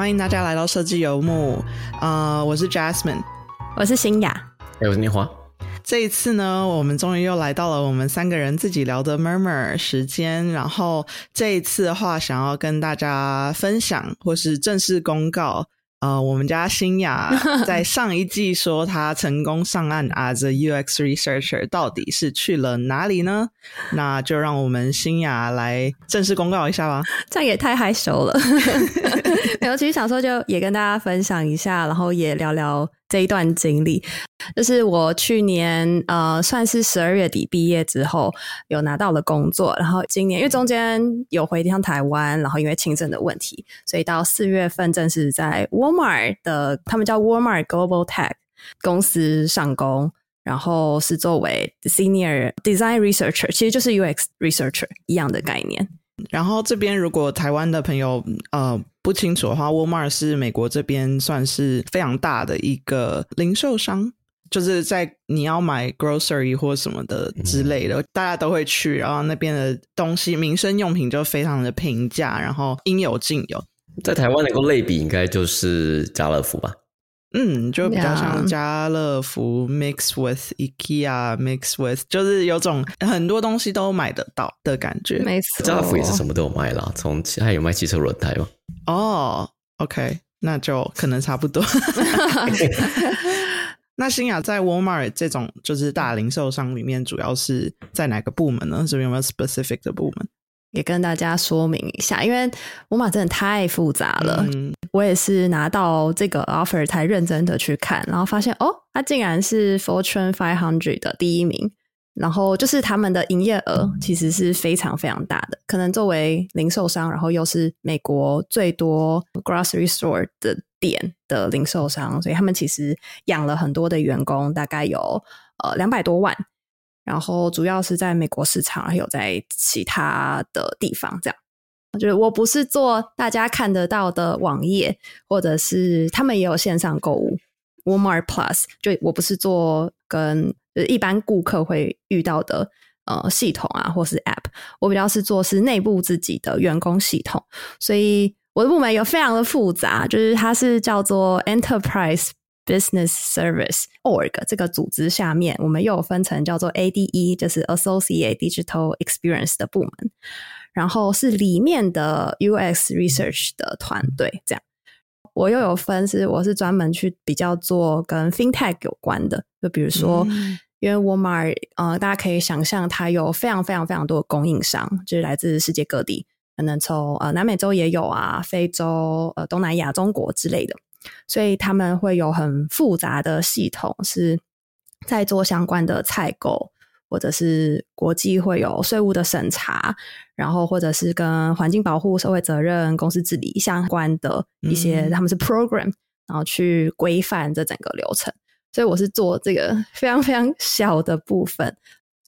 欢迎大家来到设计游牧。呃，我是 Jasmine，我是新雅，哎，我是年华。这一次呢，我们终于又来到了我们三个人自己聊的 murmur 时间。然后这一次的话，想要跟大家分享或是正式公告。呃，我们家新雅 在上一季说她成功上岸 as a UX researcher，到底是去了哪里呢？那就让我们新雅来正式公告一下吧。这样也太害羞了。尤其想说，就也跟大家分享一下，然后也聊聊这一段经历。就是我去年呃，算是十二月底毕业之后，有拿到了工作。然后今年因为中间有回一趟台湾，然后因为签证的问题，所以到四月份正式在 Walmart 的，他们叫 Walmart Global Tech 公司上工，然后是作为 Senior Design Researcher，其实就是 UX Researcher 一样的概念。然后这边如果台湾的朋友呃不清楚的话，Walmart 是美国这边算是非常大的一个零售商。就是在你要买 grocery 或什么的之类的，大家都会去，然后那边的东西民生用品就非常的平价，然后应有尽有。在台湾能够类比，应该就是家乐福吧？嗯，就比较像家乐福 mix with IKEA mix with，就是有种很多东西都买得到的感觉。没错，家乐福也是什么都有卖啦，从还有卖汽车轮胎吗？哦，OK，那就可能差不多。那新雅在 Walmart 这种就是大零售商里面，主要是在哪个部门呢？这边有没有 specific 的部门？也跟大家说明一下，因为沃尔玛真的太复杂了。嗯我也是拿到这个 offer 才认真的去看，然后发现哦，它竟然是 Fortune Five Hundred 的第一名。然后就是他们的营业额其实是非常非常大的，可能作为零售商，然后又是美国最多 grocery store 的店的零售商，所以他们其实养了很多的员工，大概有呃两百多万。然后主要是在美国市场，还有在其他的地方，这样。就是我不是做大家看得到的网页，或者是他们也有线上购物 Walmart Plus，就我不是做跟。就是一般顾客会遇到的呃系统啊，或是 App，我比较是做是内部自己的员工系统，所以我的部门有非常的复杂，就是它是叫做 Enterprise Business Service Org 这个组织下面，我们又有分成叫做 ADE，就是 Associate Digital Experience 的部门，然后是里面的 UX Research 的团队这样。我又有分是，我是专门去比较做跟 FinTech 有关的，就比如说，因为 Walmart，呃，大家可以想象，它有非常非常非常多的供应商，就是来自世界各地，可能从呃南美洲也有啊，非洲、呃东南亚、中国之类的，所以他们会有很复杂的系统，是在做相关的采购。或者是国际会有税务的审查，然后或者是跟环境保护、社会责任、公司治理相关的一些，他们是 program，然后去规范这整个流程。所以我是做这个非常非常小的部分，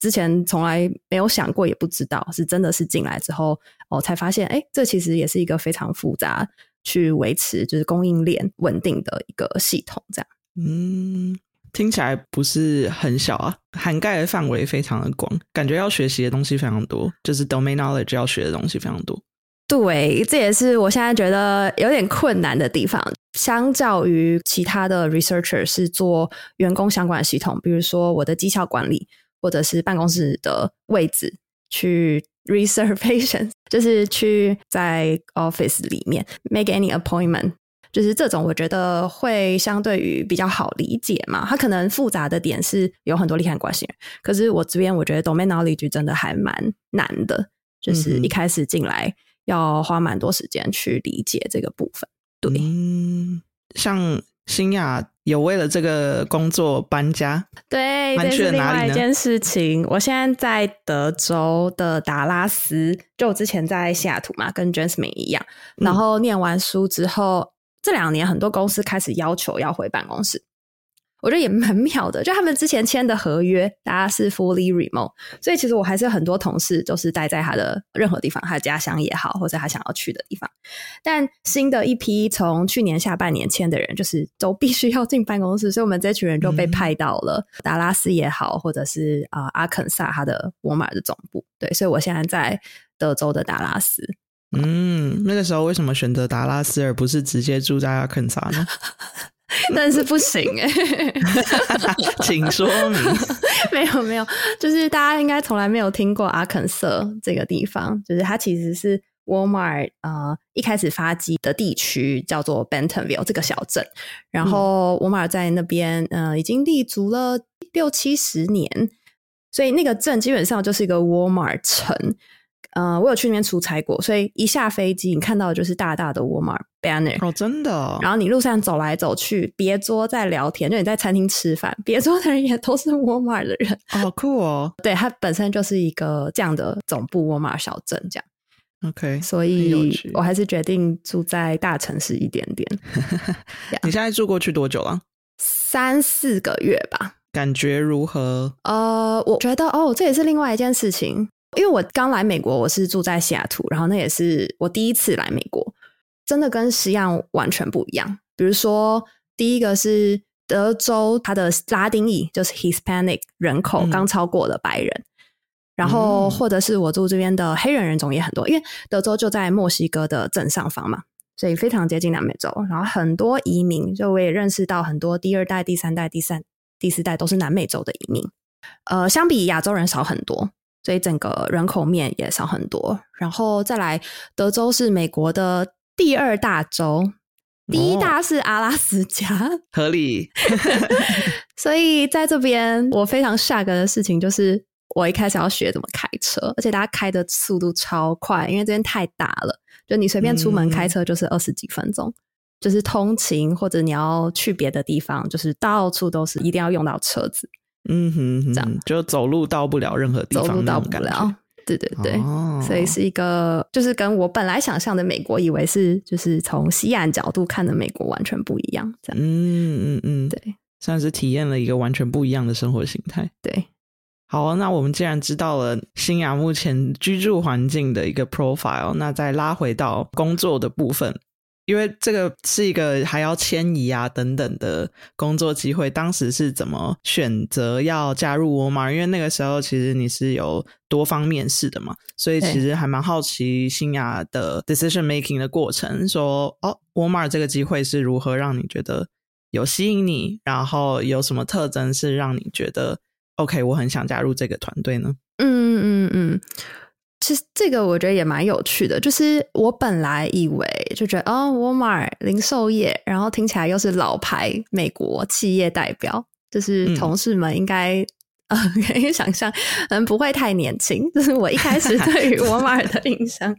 之前从来没有想过，也不知道，是真的是进来之后，我才发现，哎，这其实也是一个非常复杂，去维持就是供应链稳定的一个系统，这样。嗯。听起来不是很小啊，涵盖的范围非常的广，感觉要学习的东西非常多，就是 domain knowledge 要学的东西非常多。对，这也是我现在觉得有点困难的地方。相较于其他的 researcher 是做员工相关的系统，比如说我的绩效管理，或者是办公室的位置去 reservation，就是去在 office 里面 make any appointment。就是这种，我觉得会相对于比较好理解嘛。它可能复杂的点是有很多利害关系人，可是我这边我觉得 domain knowledge 真的还蛮难的，就是一开始进来要花蛮多时间去理解这个部分。对，嗯像新亚有为了这个工作搬家，对，这是另外一件事情。我现在在德州的达拉斯，就我之前在西雅图嘛，跟 Jasmine 一样，然后念完书之后。这两年很多公司开始要求要回办公室，我觉得也蛮妙的。就他们之前签的合约，大家是 fully remote，所以其实我还是很多同事都是待在他的任何地方，他的家乡也好，或者他想要去的地方。但新的一批从去年下半年签的人，就是都必须要进办公室，所以我们这群人就被派到了达拉斯也好，或者是啊阿肯萨他的沃尔玛的总部。对，所以我现在在德州的达拉斯。嗯，那个时候为什么选择达拉斯而不是直接住在阿肯萨呢？但是不行哎，请说明。没有没有，就是大家应该从来没有听过阿肯色这个地方，就是它其实是。Walmart 呃，一开始发迹的地区叫做 Bentonville 这个小镇，然后 Walmart 在那边呃已经立足了六七十年，所以那个镇基本上就是一个 Walmart 城。呃，我有去那边出差过，所以一下飞机你看到的就是大大的 Walmart banner 哦，真的。然后你路上走来走去，别桌在聊天，就你在餐厅吃饭，别桌的人也都是 Walmart 的人，好酷哦。对，它本身就是一个这样的总部 Walmart 小镇，这样。OK，所以我还是决定住在大城市一点点。你现在住过去多久了？三四个月吧。感觉如何？呃，我觉得哦，这也是另外一件事情。因为我刚来美国，我是住在西雅图，然后那也是我第一次来美国，真的跟西岸完全不一样。比如说，第一个是德州，它的拉丁裔就是 Hispanic 人口刚超过了白人。然后，或者是我住这边的黑人人种也很多，因为德州就在墨西哥的正上方嘛，所以非常接近南美洲。然后很多移民，就我也认识到很多第二代、第三代、第三、第四代都是南美洲的移民。呃，相比亚洲人少很多，所以整个人口面也少很多。然后再来，德州是美国的第二大州，第一大是阿拉斯加，合理。所以在这边，我非常 shock 的事情就是。我一开始要学怎么开车，而且大家开的速度超快，因为这边太大了，就你随便出门开车就是二十几分钟，就是通勤或者你要去别的地方，就是到处都是一定要用到车子。嗯哼，这样就走路到不了任何地方，走路到不了。对对对，所以是一个就是跟我本来想象的美国，以为是就是从西岸角度看的美国完全不一样。这样，嗯嗯嗯，对，算是体验了一个完全不一样的生活形态。对。好，那我们既然知道了新雅目前居住环境的一个 profile，那再拉回到工作的部分，因为这个是一个还要迁移啊等等的工作机会，当时是怎么选择要加入沃尔玛？因为那个时候其实你是有多方面试的嘛，所以其实还蛮好奇新雅的 decision making 的过程。说哦，沃尔玛这个机会是如何让你觉得有吸引你，然后有什么特征是让你觉得？OK，我很想加入这个团队呢。嗯嗯嗯，其实这个我觉得也蛮有趣的。就是我本来以为就觉得哦，沃尔玛零售业，然后听起来又是老牌美国企业代表，就是同事们应该呃 可以想象，嗯，不会太年轻。就是我一开始对于沃尔玛的印象，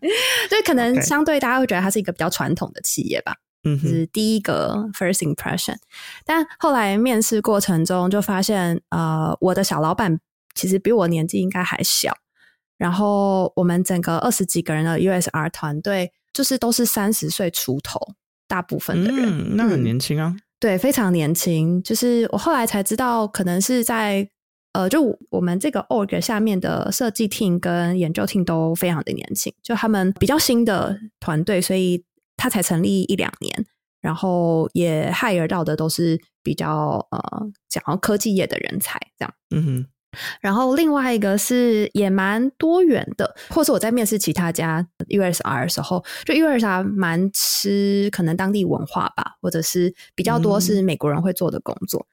就可能相对大家会觉得它是一个比较传统的企业吧。嗯，是第一个 first impression，但后来面试过程中就发现，呃，我的小老板其实比我年纪应该还小，然后我们整个二十几个人的 USR 团队，就是都是三十岁出头，大部分的人，那很年轻啊，对，非常年轻。就是我后来才知道，可能是在呃，就我们这个 org 下面的设计 team 跟研究 team 都非常的年轻，就他们比较新的团队，所以。他才成立一两年，然后也 hire 到的都是比较呃讲科技业的人才，这样。嗯哼。然后另外一个是也蛮多元的，或是我在面试其他家 USR 的时候，就 USR 蛮吃可能当地文化吧，或者是比较多是美国人会做的工作，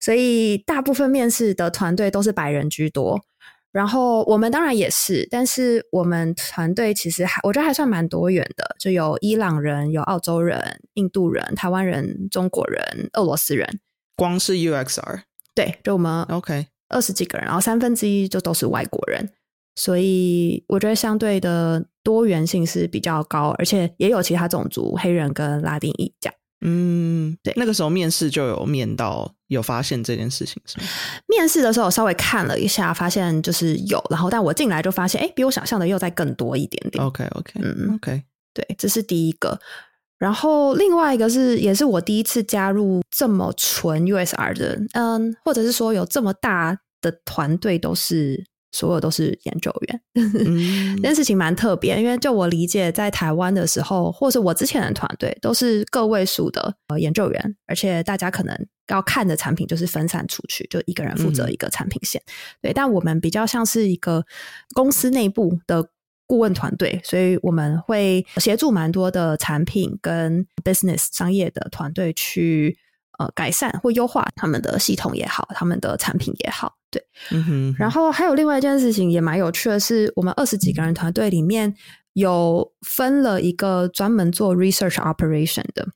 所以大部分面试的团队都是白人居多。然后我们当然也是，但是我们团队其实还我觉得还算蛮多元的，就有伊朗人、有澳洲人、印度人、台湾人、中国人、俄罗斯人。光是 UXR，对，就我们 OK 二十几个人，然后三分之一就都是外国人，所以我觉得相对的多元性是比较高，而且也有其他种族，黑人跟拉丁裔这样。嗯，对，那个时候面试就有面到，有发现这件事情是吗？面试的时候稍微看了一下，发现就是有，然后但我进来就发现，哎，比我想象的又再更多一点点。OK，OK，嗯，OK，对，这是第一个。然后另外一个是，也是我第一次加入这么纯 USR 的，嗯，或者是说有这么大的团队都是。所有都是研究员，这件事情蛮特别。因为就我理解，在台湾的时候，或是我之前的团队，都是个位数的呃研究员，而且大家可能要看的产品就是分散出去，就一个人负责一个产品线。对，但我们比较像是一个公司内部的顾问团队，所以我们会协助蛮多的产品跟 business 商业的团队去呃改善或优化他们的系统也好，他们的产品也好。对，嗯哼。然后还有另外一件事情也蛮有趣的是，我们二十几个人团队里面有分了一个专门做 research operation 的。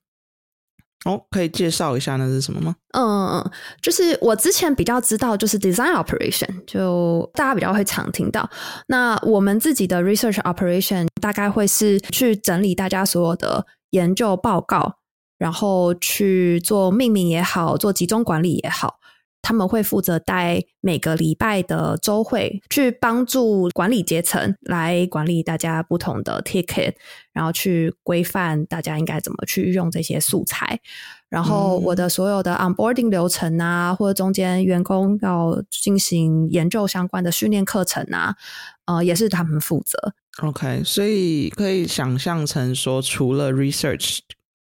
哦，可以介绍一下那是什么吗？嗯嗯，就是我之前比较知道，就是 design operation，就大家比较会常听到。那我们自己的 research operation 大概会是去整理大家所有的研究报告，然后去做命名也好，做集中管理也好。他们会负责带每个礼拜的周会，去帮助管理阶层来管理大家不同的 ticket，然后去规范大家应该怎么去用这些素材。然后我的所有的 onboarding 流程啊，或者中间员工要进行研究相关的训练课程啊，呃，也是他们负责。OK，所以可以想象成说，除了 research。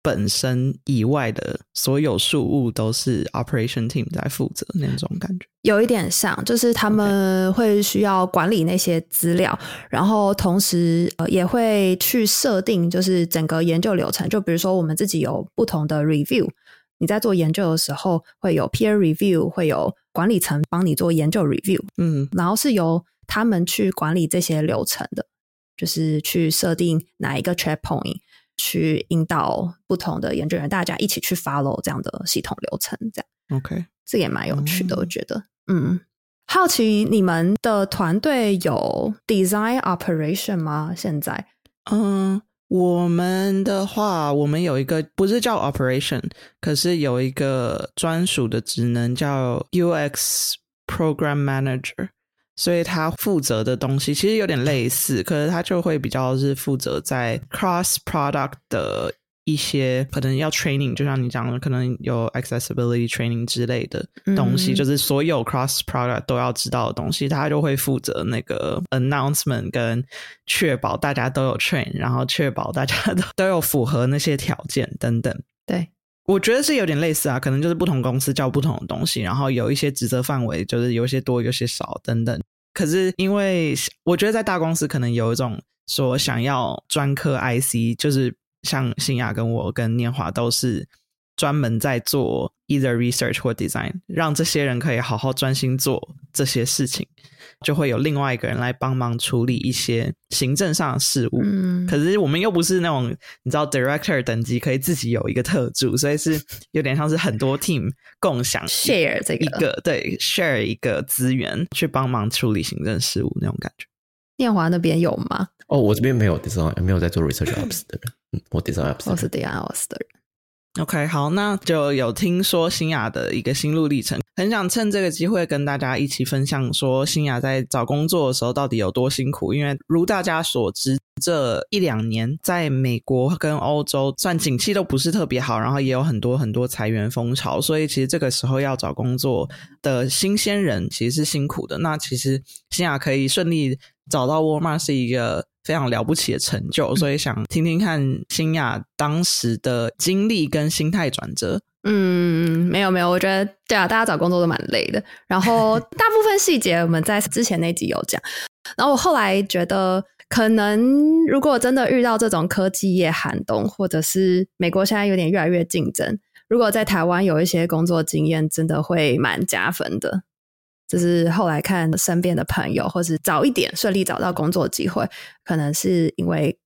本身以外的所有事务都是 operation team 在负责那种感觉，有一点像，就是他们会需要管理那些资料，然后同时呃也会去设定，就是整个研究流程。就比如说我们自己有不同的 review，你在做研究的时候会有 peer review，会有管理层帮你做研究 review，嗯，然后是由他们去管理这些流程的，就是去设定哪一个 check point。去引导不同的研究员，大家一起去 follow 这样的系统流程，这样 OK，这也蛮有趣的，我觉得。嗯，好奇你们的团队有 design operation 吗？现在？嗯，我们的话，我们有一个不是叫 operation，可是有一个专属的职能叫 UX program manager。所以他负责的东西其实有点类似，可是他就会比较是负责在 cross product 的一些可能要 training，就像你讲的，可能有 accessibility training 之类的东西，就是所有 cross product 都要知道的东西，他就会负责那个 announcement 跟确保大家都有 train，然后确保大家都都有符合那些条件等等。对。我觉得是有点类似啊，可能就是不同公司叫不同的东西，然后有一些职责范围就是有些多，有些少等等。可是因为我觉得在大公司可能有一种说想要专科 IC，就是像新雅跟我跟念华都是专门在做 either research 或 design，让这些人可以好好专心做这些事情。就会有另外一个人来帮忙处理一些行政上的事务。嗯，可是我们又不是那种你知道 director 等级可以自己有一个特助，所以是有点像是很多 team 共享 share 这个一个对 share 一个资源去帮忙处理行政事务那种感觉。念华那边有吗？哦，我这边没有 design，没有在做 research ops 的人。嗯，我 design ops，我是 design ops 的人。OK，好，那就有听说新雅的一个心路历程，很想趁这个机会跟大家一起分享，说新雅在找工作的时候到底有多辛苦。因为如大家所知，这一两年在美国跟欧洲算景气都不是特别好，然后也有很多很多裁员风潮，所以其实这个时候要找工作的新鲜人其实是辛苦的。那其实新雅可以顺利找到沃尔玛是一个。非常了不起的成就，所以想听听看新亚当时的经历跟心态转折。嗯，没有没有，我觉得对啊，大家找工作都蛮累的。然后 大部分细节我们在之前那集有讲。然后我后来觉得，可能如果真的遇到这种科技业寒冬，或者是美国现在有点越来越竞争，如果在台湾有一些工作经验，真的会蛮加分的。就是后来看身边的朋友，或是早一点顺利找到工作机会，可能是因为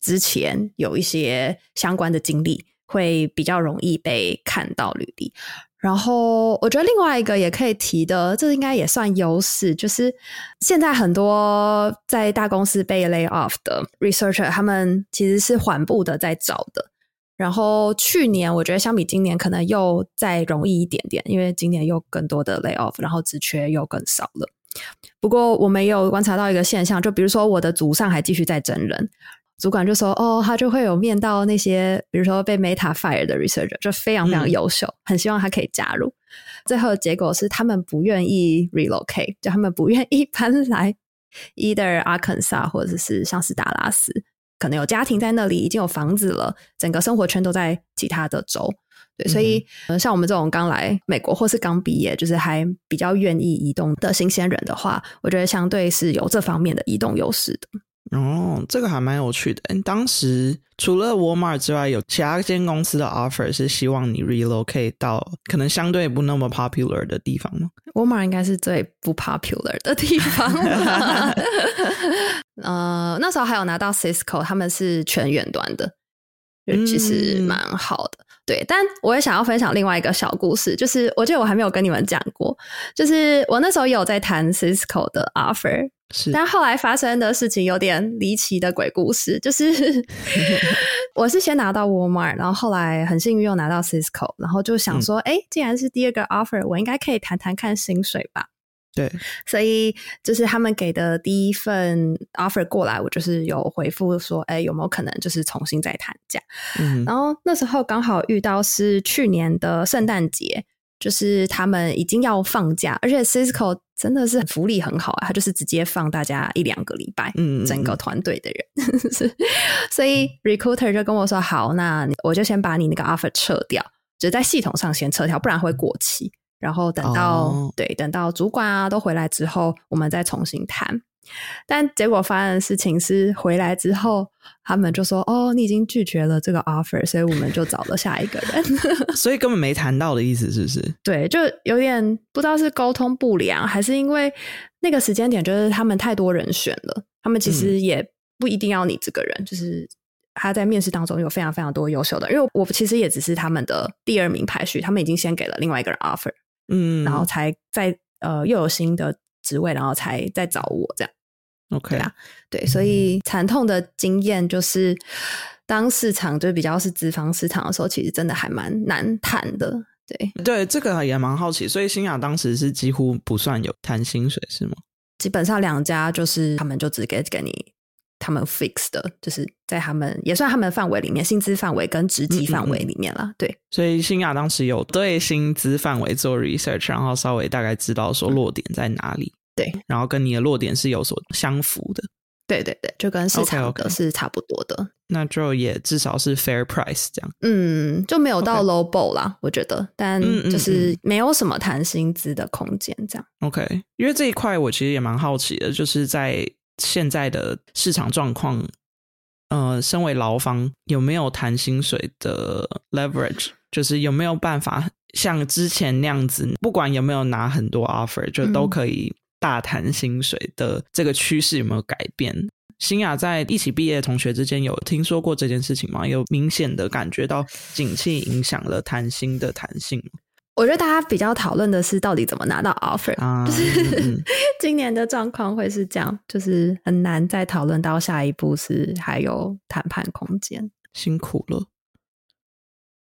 之前有一些相关的经历，会比较容易被看到履历。然后我觉得另外一个也可以提的，这应该也算优势，就是现在很多在大公司被 lay off 的 researcher，他们其实是缓步的在找的。然后去年我觉得相比今年可能又再容易一点点，因为今年又更多的 lay off，然后职缺又更少了。不过我们也有观察到一个现象，就比如说我的组上还继续在真人，主管就说哦，他就会有面到那些比如说被 Meta fire 的 researcher，就非常非常优秀，很希望他可以加入。最后的结果是他们不愿意 relocate，就他们不愿意 搬来 either Arkansas 或者是像是达拉斯。可能有家庭在那里，已经有房子了，整个生活圈都在其他的州，对，所以像我们这种刚来美国或是刚毕业，就是还比较愿意移动的新鲜人的话，我觉得相对是有这方面的移动优势的。哦，这个还蛮有趣的。当时除了 Walmart 之外，有其他间公司的 offer 是希望你 relocate 到可能相对不那么 popular 的地方吗？Walmart 应该是最不 popular 的地方。呃，那时候还有拿到 Cisco，他们是全远端的，其实蛮好的。对，但我也想要分享另外一个小故事，就是我记得我还没有跟你们讲过，就是我那时候有在谈 Cisco 的 offer，是，但后来发生的事情有点离奇的鬼故事，就是 我是先拿到 Walmart，然后后来很幸运又拿到 Cisco，然后就想说，哎，既然是第二个 offer，我应该可以谈谈看薪水吧。对，所以就是他们给的第一份 offer 过来，我就是有回复说，哎，有没有可能就是重新再谈价？嗯，然后那时候刚好遇到是去年的圣诞节，就是他们已经要放假，而且 Cisco 真的是福利很好啊，他就是直接放大家一两个礼拜，嗯，整个团队的人，所以 recruiter 就跟我说，好，那我就先把你那个 offer 撤掉，就在系统上先撤掉，不然会过期。然后等到对等到主管啊都回来之后，我们再重新谈。但结果发生的事情是，回来之后他们就说：“哦，你已经拒绝了这个 offer，所以我们就找了下一个人。”所以根本没谈到的意思，是不是？对，就有点不知道是沟通不良，还是因为那个时间点就是他们太多人选了，他们其实也不一定要你这个人，就是他在面试当中有非常非常多优秀的，因为我其实也只是他们的第二名排序，他们已经先给了另外一个人 offer。嗯，然后才在呃又有新的职位，然后才再找我这样。OK 啊，对，所以惨痛的经验就是，当市场就比较是脂肪市场的时候，其实真的还蛮难谈的。对，对，这个也蛮好奇。所以新雅当时是几乎不算有谈薪水是吗？基本上两家就是他们就只给给你。他们 fix 的，就是在他们也算他们范围里面，薪资范围跟职级范围里面了。对，所以新雅当时有对薪资范围做 research，然后稍微大概知道说落点在哪里。对，然后跟你的落点是有所相符的。对对对，就跟市场的是差不多的。那就也至少是 fair price 这样。嗯，就没有到 low ball 啦，我觉得，但就是没有什么谈薪资的空间这样。OK，因为这一块我其实也蛮好奇的，就是在。现在的市场状况，呃，身为劳方有没有谈薪水的 leverage？就是有没有办法像之前那样子，不管有没有拿很多 offer，就都可以大谈薪水的这个趋势有没有改变？新雅在一起毕业的同学之间有听说过这件事情吗？有明显的感觉到景气影响了谈薪的弹性吗？我觉得大家比较讨论的是到底怎么拿到 offer，就是 今年的状况会是这样，就是很难再讨论到下一步是还有谈判空间。辛苦了，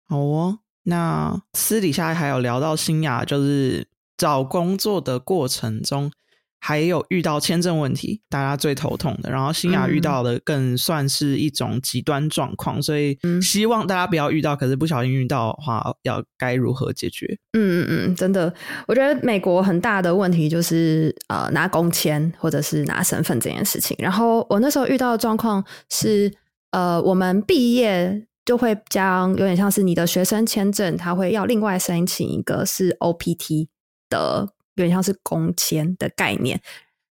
好哦。那私底下还有聊到新雅，就是找工作的过程中。还有遇到签证问题，大家最头痛的。然后新雅遇到的更算是一种极端状况，所以希望大家不要遇到。可是不小心遇到的话，要该如何解决？嗯嗯嗯，真的，我觉得美国很大的问题就是呃拿工签或者是拿身份这件事情。然后我那时候遇到的状况是，呃，我们毕业就会将有点像是你的学生签证，他会要另外申请一个是 OPT 的。有点像是工签的概念，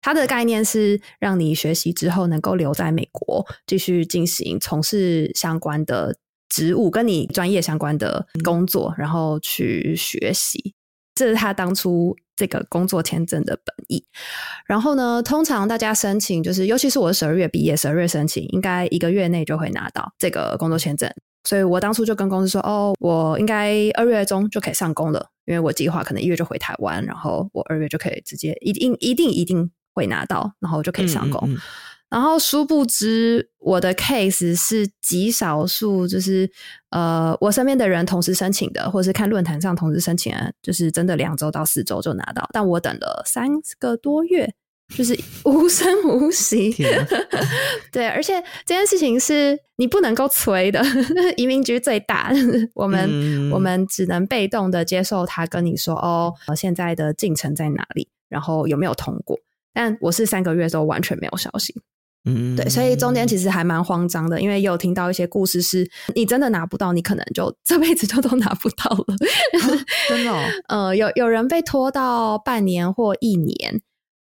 它的概念是让你学习之后能够留在美国，继续进行从事相关的职务，跟你专业相关的工作，然后去学习。这是他当初这个工作签证的本意。然后呢，通常大家申请，就是尤其是我十二月毕业，十二月申请，应该一个月内就会拿到这个工作签证。所以我当初就跟公司说：“哦，我应该二月中就可以上工了，因为我计划可能一月就回台湾，然后我二月就可以直接一定一定一定会拿到，然后就可以上工。然后殊不知我的 case 是极少数，就是呃，我身边的人同时申请的，或者是看论坛上同时申请，就是真的两周到四周就拿到，但我等了三个多月。”就是无声无息，对，而且这件事情是你不能够催的。移民局最大，我们我们只能被动的接受他跟你说哦，现在的进程在哪里，然后有没有通过。但我是三个月都完全没有消息，嗯，对，所以中间其实还蛮慌张的，因为有听到一些故事，是你真的拿不到，你可能就这辈子就都拿不到了，真的，呃，有有人被拖到半年或一年。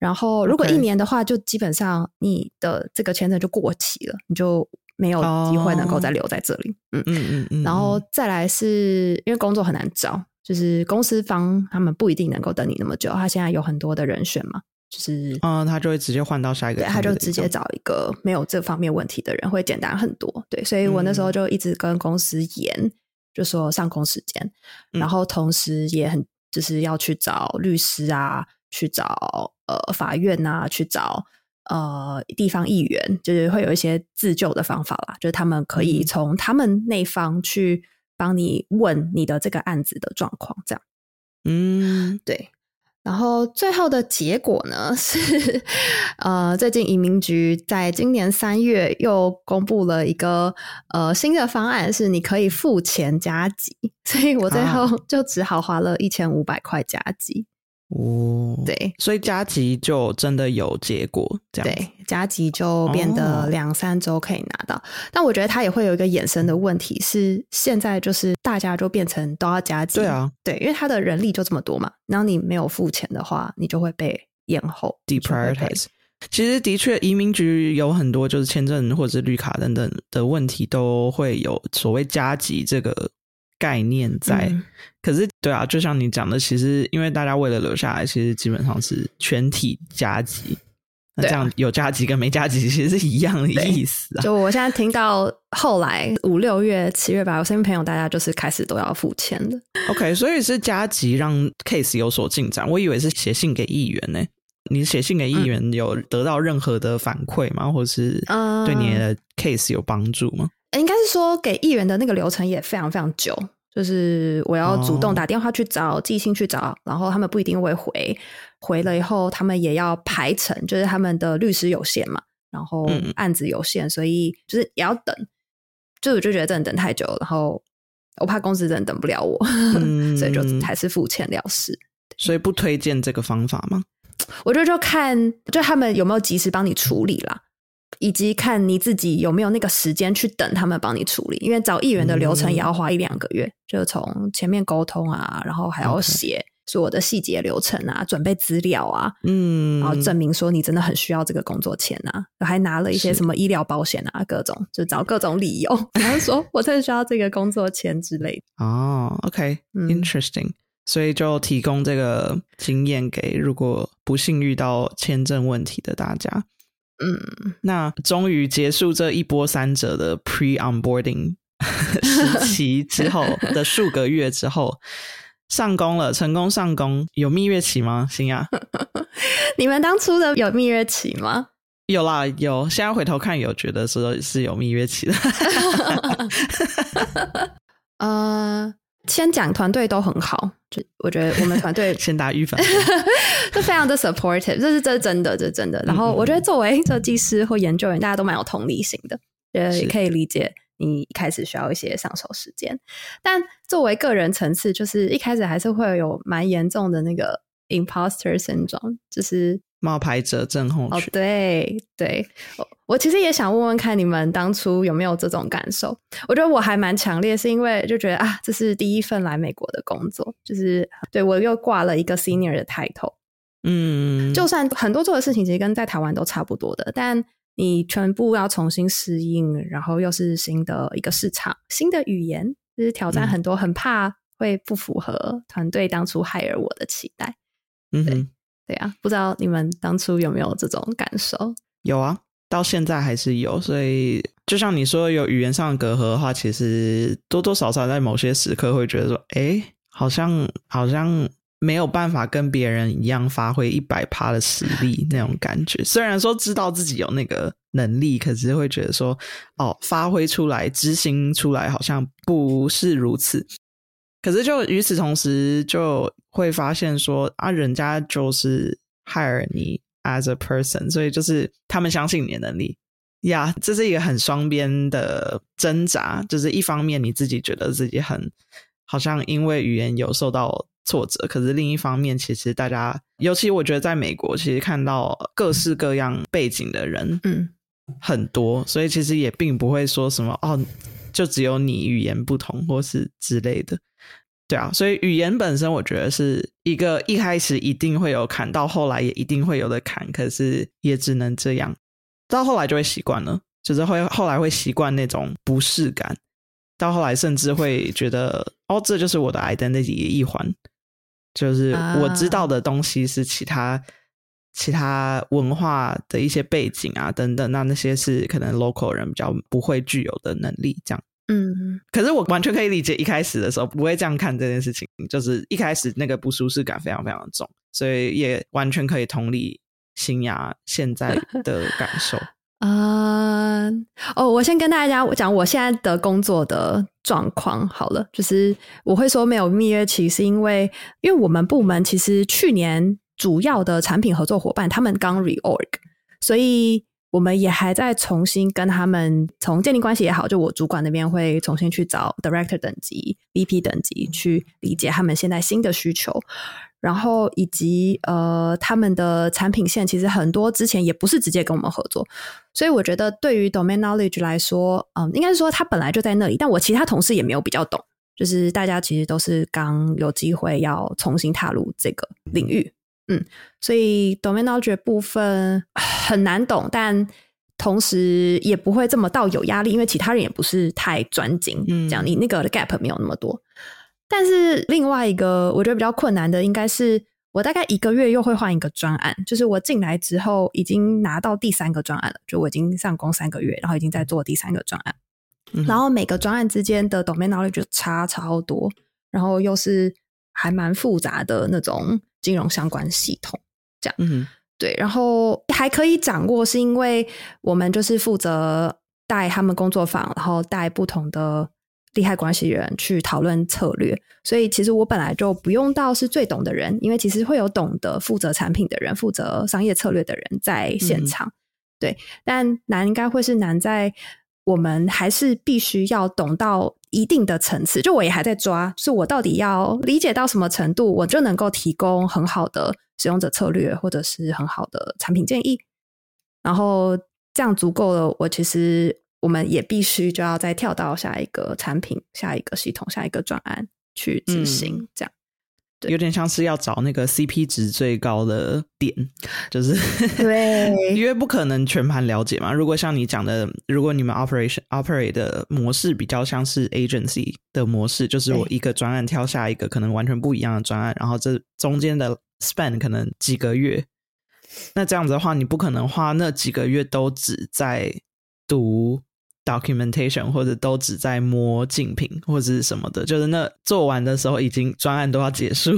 然后如果一年的话，就基本上你的这个签证就过期了，你就没有机会能够再留在这里。嗯嗯嗯嗯。然后再来是因为工作很难找，就是公司方他们不一定能够等你那么久。他现在有很多的人选嘛，就是嗯，他就会直接换到下一个，他就直接找一个没有这方面问题的人，会简单很多。对，所以我那时候就一直跟公司延，就说上工时间，然后同时也很就是要去找律师啊。去找呃法院呐，去找呃地方议员，就是会有一些自救的方法啦，就是他们可以从他们那方去帮你问你的这个案子的状况，这样。嗯，对。然后最后的结果呢 是，呃，最近移民局在今年三月又公布了一个呃新的方案，是你可以付钱加急，所以我最后就只好花了一千五百块加急。哦，对，所以加急就真的有结果，这样对，加急就变得两三周可以拿到。但我觉得它也会有一个衍生的问题，是现在就是大家就变成都要加急，对啊，对，因为他的人力就这么多嘛，然后你没有付钱的话，你就会被延后，deprioritize。其实的确，移民局有很多就是签证或者绿卡等等的问题，都会有所谓加急这个。概念在，可是对啊，就像你讲的，其实因为大家为了留下来，其实基本上是全体加急。那这样有加急跟没加急其实是一样的意思啊。就我现在听到后来五六月、七月吧，我身边朋友大家就是开始都要付钱的。OK，所以是加急让 case 有所进展。我以为是写信给议员呢。你写信给议员有得到任何的反馈吗？或是对你的 case 有帮助吗？应该是说给议员的那个流程也非常非常久，就是我要主动打电话去找、寄信去找，然后他们不一定会回，回了以后他们也要排程，就是他们的律师有限嘛，然后案子有限，所以就是也要等，就我就觉得真的等太久，然后我怕公司真的等不了我，所以就还是付钱了事。所以不推荐这个方法吗？我觉得就看就他们有没有及时帮你处理啦。以及看你自己有没有那个时间去等他们帮你处理，因为找议员的流程也要花一两个月，就从前面沟通啊，然后还要写所有的细节流程啊，准备资料啊，嗯，然后证明说你真的很需要这个工作签啊，还拿了一些什么医疗保险啊，各种就找各种理由，然后说我特别需要这个工作签之类的。哦，OK，interesting，所以就提供这个经验给如果不幸遇到签证问题的大家。嗯，那终于结束这一波三折的 pre onboarding 时期之后的数个月之后，上工了，成功上工，有蜜月期吗？新亚，你们当初的有蜜月期吗？有啦，有。现在回头看，有觉得说是有蜜月期的。呃。先讲团队都很好，就我觉得我们团队 先打预防，就非常的 supportive，这是这是真的，这是真的。然后我觉得作为设计师或研究员，大家都蛮有同理心的，也可以理解你一开始需要一些上手时间。但作为个人层次，就是一开始还是会有蛮严重的那个 imposter syndrome，就是。冒牌者症候群。哦，对对，我我其实也想问问看你们当初有没有这种感受？我觉得我还蛮强烈，是因为就觉得啊，这是第一份来美国的工作，就是对我又挂了一个 senior 的 title。嗯，就算很多做的事情其实跟在台湾都差不多的，但你全部要重新适应，然后又是新的一个市场、新的语言，就是挑战很多，很怕会不符合团队当初 hire 我的期待。嗯哼。对啊，不知道你们当初有没有这种感受？有啊，到现在还是有。所以，就像你说有语言上的隔阂的话，其实多多少少在某些时刻会觉得说，哎，好像好像没有办法跟别人一样发挥一百趴的实力 那种感觉。虽然说知道自己有那个能力，可是会觉得说，哦，发挥出来、执行出来好像不是如此。可是，就与此同时，就会发现说啊，人家就是 hire 你 as a person，所以就是他们相信你的能力呀。这是一个很双边的挣扎，就是一方面你自己觉得自己很好像因为语言有受到挫折，可是另一方面，其实大家，尤其我觉得在美国，其实看到各式各样背景的人，嗯，很多，所以其实也并不会说什么哦，就只有你语言不同或是之类的。对啊，所以语言本身我觉得是一个一开始一定会有坎，到后来也一定会有的坎，可是也只能这样，到后来就会习惯了，就是会后来会习惯那种不适感，到后来甚至会觉得哦，这就是我的 identity 一环，就是我知道的东西是其他其他文化的一些背景啊等等，那那些是可能 local 人比较不会具有的能力，这样。嗯，可是我完全可以理解一开始的时候不会这样看这件事情，就是一开始那个不舒适感非常非常重，所以也完全可以同理新雅现在的感受啊。哦，我先跟大家讲我现在的工作的状况好了，就是我会说没有蜜月期，是因为因为我们部门其实去年主要的产品合作伙伴他们刚 reorg，所以。我们也还在重新跟他们从建立关系也好，就我主管那边会重新去找 director 等级、VP 等级去理解他们现在新的需求，然后以及呃他们的产品线其实很多之前也不是直接跟我们合作，所以我觉得对于 domain knowledge 来说，嗯，应该是说他本来就在那里，但我其他同事也没有比较懂，就是大家其实都是刚有机会要重新踏入这个领域。嗯，所以 domain knowledge 部分很难懂，但同时也不会这么到有压力，因为其他人也不是太专精。嗯，这样你那个 gap 没有那么多。但是另外一个我觉得比较困难的，应该是我大概一个月又会换一个专案，就是我进来之后已经拿到第三个专案了，就我已经上工三个月，然后已经在做第三个专案，然后每个专案之间的 domain knowledge 就差超多，然后又是还蛮复杂的那种。金融相关系统，这样，嗯，对，然后还可以掌握，是因为我们就是负责带他们工作坊，然后带不同的利害关系人去讨论策略，所以其实我本来就不用到是最懂的人，因为其实会有懂得负责产品的人、负责商业策略的人在现场，对，但难应该会是难在我们还是必须要懂到。一定的层次，就我也还在抓，是我到底要理解到什么程度，我就能够提供很好的使用者策略，或者是很好的产品建议。然后这样足够了，我其实我们也必须就要再跳到下一个产品、下一个系统、下一个专案去执行，这样。有点像是要找那个 CP 值最高的点，就是对，因为不可能全盘了解嘛。如果像你讲的，如果你们 operation operate 的模式比较像是 agency 的模式，就是我一个专案挑下一个可能完全不一样的专案，然后这中间的 span 可能几个月，那这样子的话，你不可能花那几个月都只在读。Documentation 或者都只在摸竞品或者是什么的，就是那做完的时候已经专案都要结束。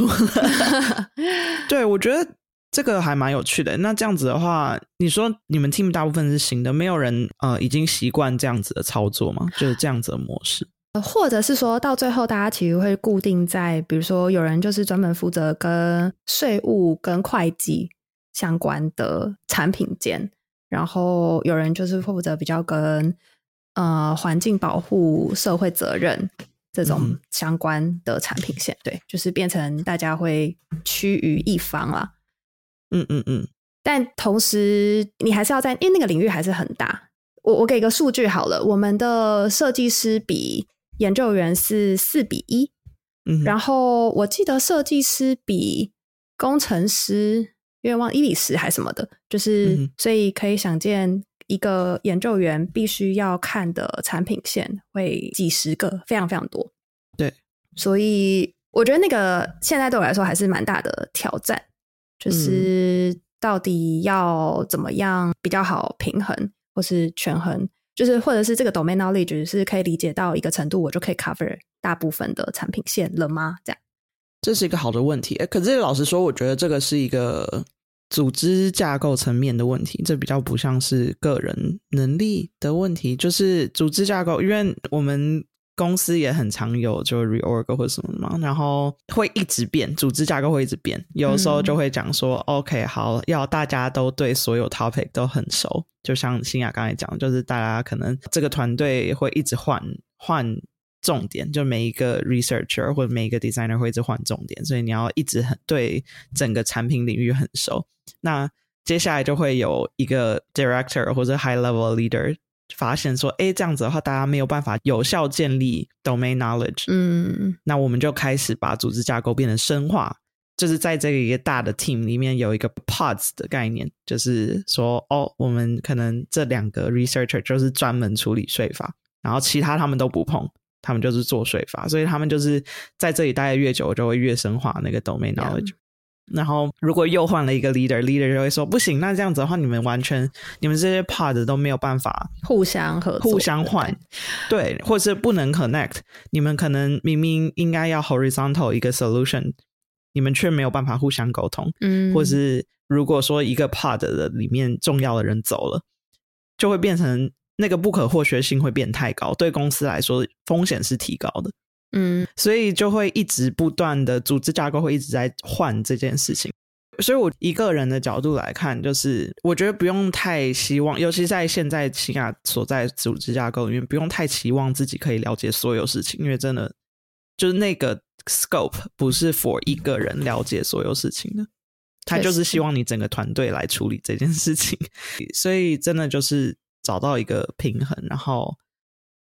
对，我觉得这个还蛮有趣的。那这样子的话，你说你们 team 大部分是新的，没有人呃已经习惯这样子的操作吗？就是这样子的模式，或者是说到最后，大家其实会固定在，比如说有人就是专门负责跟税务跟会计相关的产品间，然后有人就是负责比较跟呃，环境保护、社会责任这种相关的产品线，对，就是变成大家会趋于一方啦。嗯嗯嗯。但同时，你还是要在，因为那个领域还是很大。我我给个数据好了，我们的设计师比研究员是四比一。嗯。然后我记得设计师比工程师，因为忘一比十还是什么的，就是所以可以想见。一个研究员必须要看的产品线会几十个，非常非常多。对，所以我觉得那个现在对我来说还是蛮大的挑战，就是到底要怎么样比较好平衡，或是权衡，就是或者是这个 domain knowledge 是可以理解到一个程度，我就可以 cover 大部分的产品线了吗？这样，这是一个好的问题。可是老实说，我觉得这个是一个。组织架构层面的问题，这比较不像是个人能力的问题，就是组织架构。因为我们公司也很常有就 reorg 或什么嘛，然后会一直变，组织架构会一直变。有时候就会讲说，OK，好，要大家都对所有 topic 都很熟，就像新雅刚才讲，就是大家可能这个团队会一直换换。重点就每一个 researcher 或者每一个 designer 会一直换重点，所以你要一直很对整个产品领域很熟。那接下来就会有一个 director 或者 high level leader 发现说，哎，这样子的话，大家没有办法有效建立 domain knowledge。嗯，那我们就开始把组织架构变成深化，就是在这个一个大的 team 里面有一个 pods 的概念，就是说，哦，我们可能这两个 researcher 就是专门处理税法，然后其他他们都不碰，他们就是做税法，所以他们就是在这里待的越久，就会越深化那个 domain knowledge。然后，如果又换了一个 leader，leader 就会说不行，那这样子的话，你们完全你们这些 part 都没有办法互相合互相换，对，或是不能 connect。你们可能明明应该要 horizontal 一个 solution，你们却没有办法互相沟通。嗯，或是如果说一个 part 的里面重要的人走了，就会变成那个不可或缺性会变太高，对公司来说风险是提高的。嗯，所以就会一直不断的组织架构会一直在换这件事情，所以我一个人的角度来看，就是我觉得不用太希望，尤其在现在西亚所在组织架构里面，不用太期望自己可以了解所有事情，因为真的就是那个 scope 不是 for 一个人了解所有事情的，他就是希望你整个团队来处理这件事情，所以真的就是找到一个平衡，然后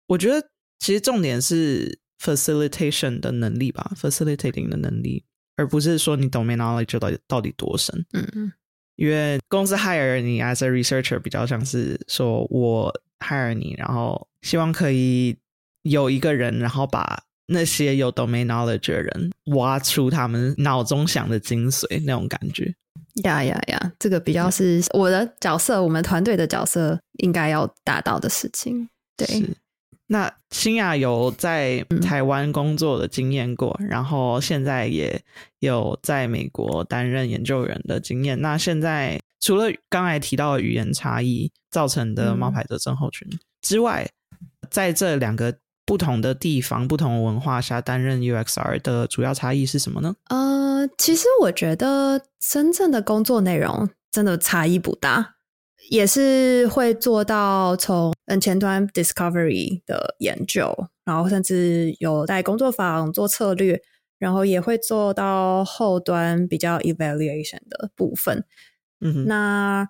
我觉得其实重点是。facilitation 的能力吧，facilitating 的能力，而不是说你 domain knowledge 到底到底多深。嗯嗯，因为公司 hire 你 as a researcher 比较像是说我 hire 你，然后希望可以有一个人，然后把那些有 domain knowledge 的人挖出他们脑中想的精髓那种感觉。呀呀呀，这个比较是我的角色，我们团队的角色应该要达到的事情。对。那新亚有在台湾工作的经验过，然后现在也有在美国担任研究员的经验。那现在除了刚才提到的语言差异造成的冒牌者症候群之外，在这两个不同的地方、不同文化下担任 UXR 的主要差异是什么呢？呃，其实我觉得真正的工作内容真的差异不大。也是会做到从嗯前端 discovery 的研究，然后甚至有在工作坊做策略，然后也会做到后端比较 evaluation 的部分。嗯，那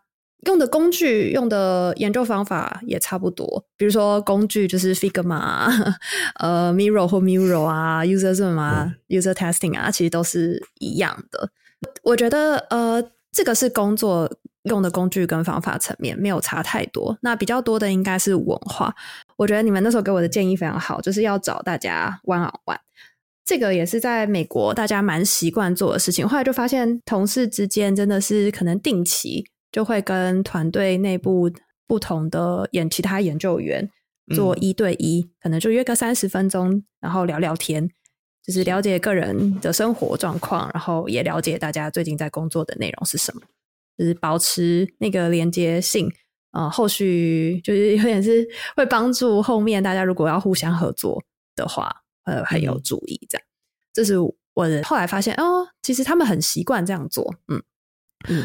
用的工具、用的研究方法也差不多。比如说工具就是 Figma、呃 Miro 或 Miro 啊，User Zoom 啊，User Testing 啊，其实都是一样的。我觉得呃，这个是工作。用的工具跟方法层面没有差太多，那比较多的应该是文化。我觉得你们那时候给我的建议非常好，就是要找大家 one on one。这个也是在美国大家蛮习惯做的事情。后来就发现同事之间真的是可能定期就会跟团队内部不同的研其他研究员做一对一，可能就约个三十分钟，然后聊聊天，就是了解个人的生活状况，然后也了解大家最近在工作的内容是什么。就是保持那个连接性，呃，后续就是有点是会帮助后面大家如果要互相合作的话，呃，很有注意这样。这是我的后来发现哦，其实他们很习惯这样做，嗯嗯，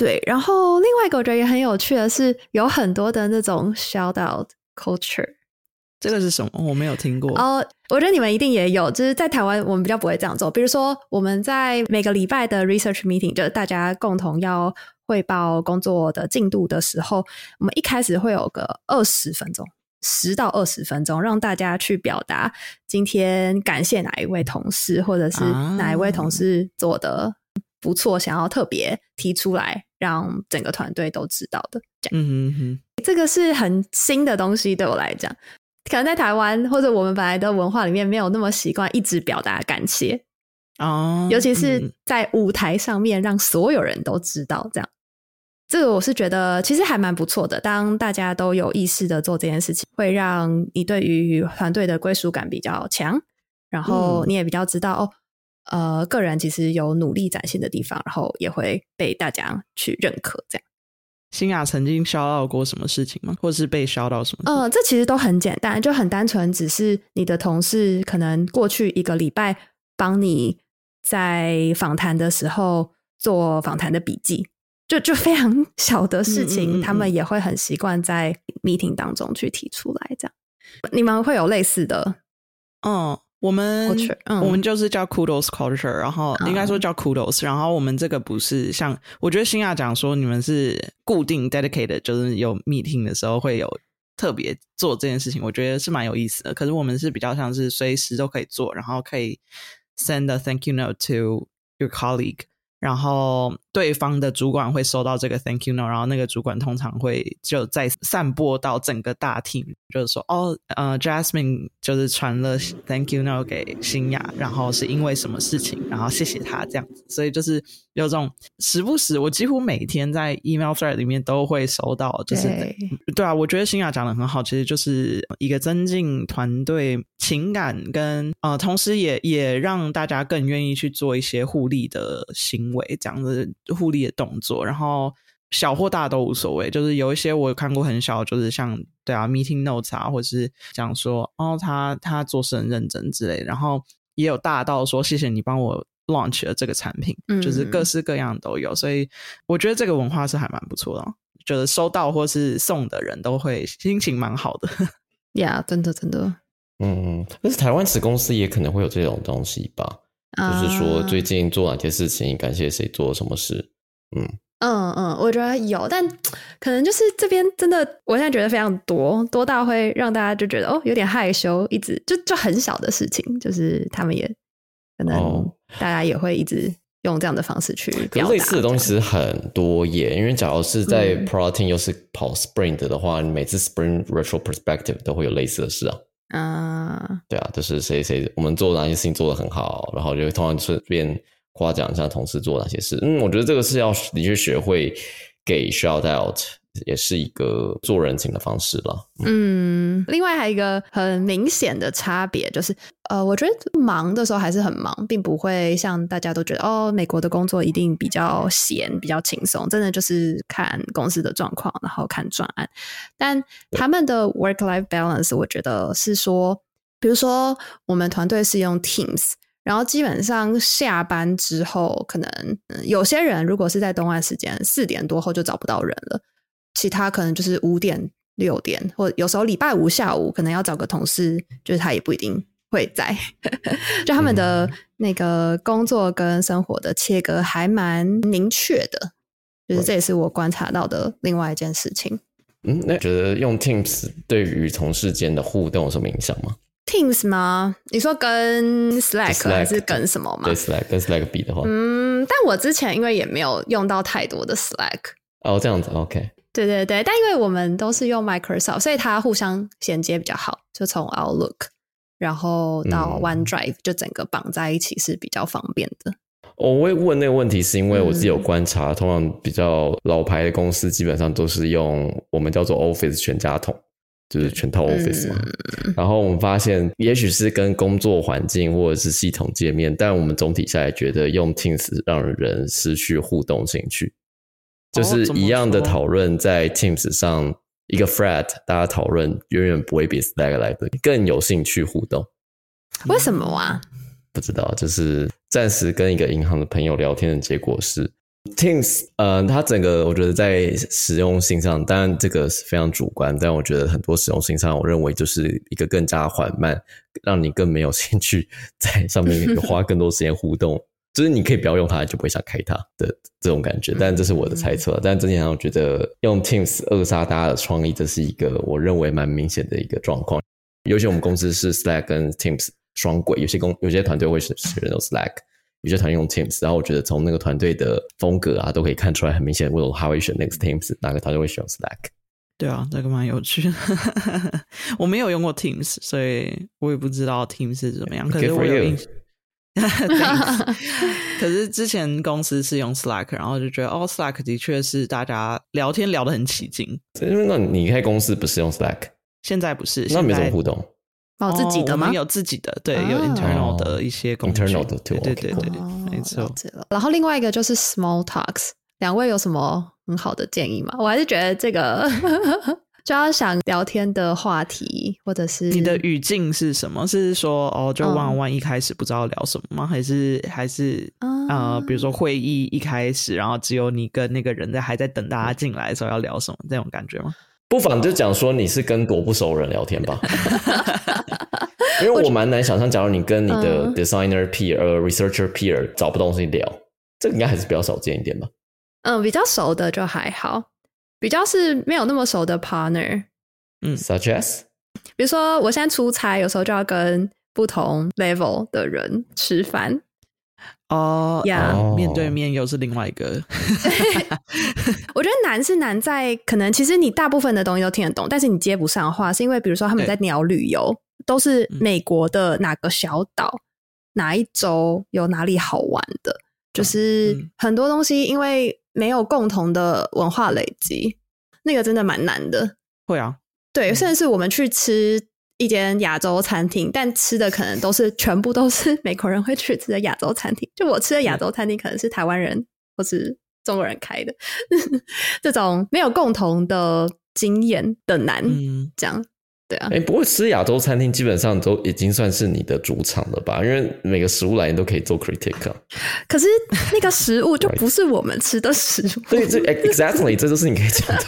对。然后另外一个我觉得也很有趣的是，有很多的那种 shout out culture。这个是什么？我没有听过。哦，我觉得你们一定也有，就是在台湾我们比较不会这样做。比如说我们在每个礼拜的 research meeting，就是大家共同要汇报工作的进度的时候，我们一开始会有个二十分钟，十到二十分钟，让大家去表达今天感谢哪一位同事，或者是哪一位同事做的不错，想要特别提出来，让整个团队都知道的。这样，这个是很新的东西，对我来讲。可能在台湾或者我们本来的文化里面没有那么习惯一直表达感谢哦，尤其是在舞台上面让所有人都知道这样，这个我是觉得其实还蛮不错的。当大家都有意识的做这件事情，会让你对于团队的归属感比较强，然后你也比较知道哦，呃，个人其实有努力展现的地方，然后也会被大家去认可这样。新雅曾经烧到过什么事情吗？或者是被烧到什么？呃，这其实都很简单，就很单纯，只是你的同事可能过去一个礼拜帮你在访谈的时候做访谈的笔记，就就非常 小的事情，他们也会很习惯在 meeting 当中去提出来。这样，你们会有类似的？嗯。我们我们就是叫 Kudos Culture，然后应该说叫 Kudos，然后我们这个不是像我觉得新亚讲说你们是固定 dedicated，就是有 meeting 的时候会有特别做这件事情，我觉得是蛮有意思的。可是我们是比较像是随时都可以做，然后可以 send a thank you note to your colleague。然后对方的主管会收到这个 thank you note，然后那个主管通常会就再散播到整个大 team，就是说哦，呃，Jasmine 就是传了 thank you note 给新雅，然后是因为什么事情，然后谢谢他这样子，所以就是有种时不时，我几乎每天在 email thread 里面都会收到，就是对啊，我觉得新雅讲的很好，其实就是一个增进团队情感跟呃，同时也也让大家更愿意去做一些互利的行。为这样的互利的动作，然后小或大都无所谓。就是有一些我有看过很小，就是像对啊，meeting notes 啊，或者是讲说哦，他他做事很认真之类。然后也有大到说谢谢你帮我 launch 了这个产品，就是各式各样都有。所以我觉得这个文化是还蛮不错的，就是收到或是送的人都会心情蛮好的。呀，真的真的，嗯，但是台湾子公司也可能会有这种东西吧。就是说，最近做哪些事情，感谢谁做什么事，嗯嗯嗯，我觉得有，但可能就是这边真的，我现在觉得非常多，多到会让大家就觉得哦，有点害羞，一直就就很小的事情，就是他们也可能大家也会一直用这样的方式去表达。类似的东西其实很多耶，因为假如是在 Protein 又是跑 Sprint 的话，你每次 Sprint Retro Perspective 都会有类似的事啊。啊，对啊，就是谁谁我们做哪些事情做的很好，然后就会通常顺便夸奖一下同事做哪些事。嗯，我觉得这个是要的确学会给 shout out，也是一个做人情的方式了。嗯，另外还有一个很明显的差别就是，呃，我觉得忙的时候还是很忙，并不会像大家都觉得哦，美国的工作一定比较闲、比较轻松。真的就是看公司的状况，然后看专案。但他们的 work life balance，我觉得是说，比如说我们团队是用 Teams，然后基本上下班之后，可能有些人如果是在东岸时间四点多后就找不到人了，其他可能就是五点。六点，或有时候礼拜五下午可能要找个同事，就是他也不一定会在。就他们的那个工作跟生活的切割还蛮明确的，就是这也是我观察到的另外一件事情。嗯，那觉得用 Teams 对于同事间的互动有什么影响吗？Teams 吗？你说跟 Slack 还是跟什么吗？对 Slack 跟 Slack 比的话，嗯，但我之前因为也没有用到太多的 Slack。哦，这样子，OK。对对对，但因为我们都是用 Microsoft，所以它互相衔接比较好。就从 Outlook，然后到 OneDrive，就整个绑在一起是比较方便的。我会问那个问题，是因为我自己有观察，通常比较老牌的公司基本上都是用我们叫做 Office 全家桶，就是全套 Office 嘛。然后我们发现，也许是跟工作环境或者是系统界面，但我们总体下来觉得用 Teams 让人失去互动兴趣。就是一样的讨论，在 Teams 上一个 thread，大家讨论远远不会比 Slack 来的更有兴趣互动。为什么啊？不知道，就是暂时跟一个银行的朋友聊天的结果是，Teams，呃，它整个我觉得在实用性上，当然这个是非常主观，但我觉得很多实用性上，我认为就是一个更加缓慢，让你更没有兴趣 在上面花更多时间互动。就是你可以不要用它，就不会想开它的这种感觉，但这是我的猜测。但整体上，我觉得用 Teams 扼杀大家的创意，这是一个我认为蛮明显的一个状况。尤其我们公司是 Slack 跟 Teams 双轨，有些公有些团队会选用 Slack，有些团队用 Teams。然后我觉得从那个团队的风格啊，都可以看出来很明显，为什么他会选那个 Teams，哪个团队会选 Slack。对啊，这个蛮有趣的。我没有用过 Teams，所以我也不知道 Teams 是怎么样。可是我有印象。可是之前公司是用 Slack，然后就觉得哦，Slack 的确是大家聊天聊得很起劲。那你开公司不是用 Slack？现在不是，那没什么互动。哦，自己的吗？有自己的，对，有 internal 的一些工具。internal 的，对对对对，没错。然后另外一个就是 Small Talks，两位有什么很好的建议吗？我还是觉得这个。就要想聊天的话题，或者是你的语境是什么？是说哦，就万万一开始不知道聊什么吗？还是还是呃，比如说会议一开始，然后只有你跟那个人在还在等大家进来的时候要聊什么这种感觉吗？不妨就讲说你是跟多不熟人聊天吧，因为我蛮难想象，假如你跟你的 designer peer、researcher peer 找不到东西聊，这个应该还是比较少见一点吧。嗯，比较熟的就还好。比较是没有那么熟的 partner，嗯，such as，比如说我现在出差，有时候就要跟不同 level 的人吃饭。哦呀，面对面又是另外一个。我觉得难是难在，可能其实你大部分的东西都听得懂，但是你接不上话，是因为比如说他们在聊旅游，都是美国的哪个小岛、哪一州有哪里好玩的，就是很多东西因为没有共同的文化累积，那个真的蛮难的。会啊，对，甚至是我们去吃。一间亚洲餐厅，但吃的可能都是全部都是美国人会去吃的亚洲餐厅。就我吃的亚洲餐厅，可能是台湾人或是中国人开的，这种没有共同的经验的难，这样对啊。哎，不过吃亚洲餐厅基本上都已经算是你的主场了吧？因为每个食物来源都可以做 critic。可是那个食物就不是我们吃的食物。对，这 exactly 这就是你可以讲的。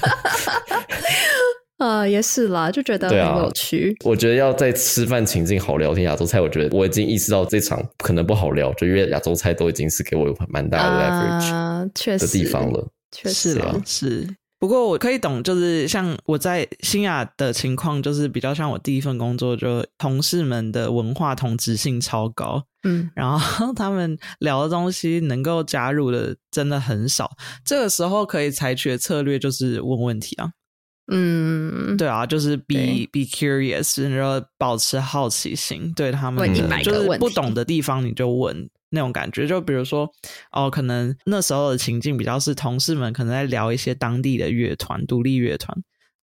呃，也是啦，就觉得很有趣。我觉得要在吃饭情境好聊天亚洲菜，我觉得我已经意识到这场可能不好聊，就因为亚洲菜都已经是给我有蛮大的 leverage 确实的地方了，确实了，是。不过我可以懂，就是像我在新雅的情况，就是比较像我第一份工作，就同事们的文化同质性超高，嗯，然后他们聊的东西能够加入的真的很少。这个时候可以采取的策略就是问问题啊。嗯，对啊，就是 be be curious，然后保持好奇心，对他们的就是不懂的地方你就问那种感觉。就比如说，哦，可能那时候的情境比较是同事们可能在聊一些当地的乐团、独立乐团。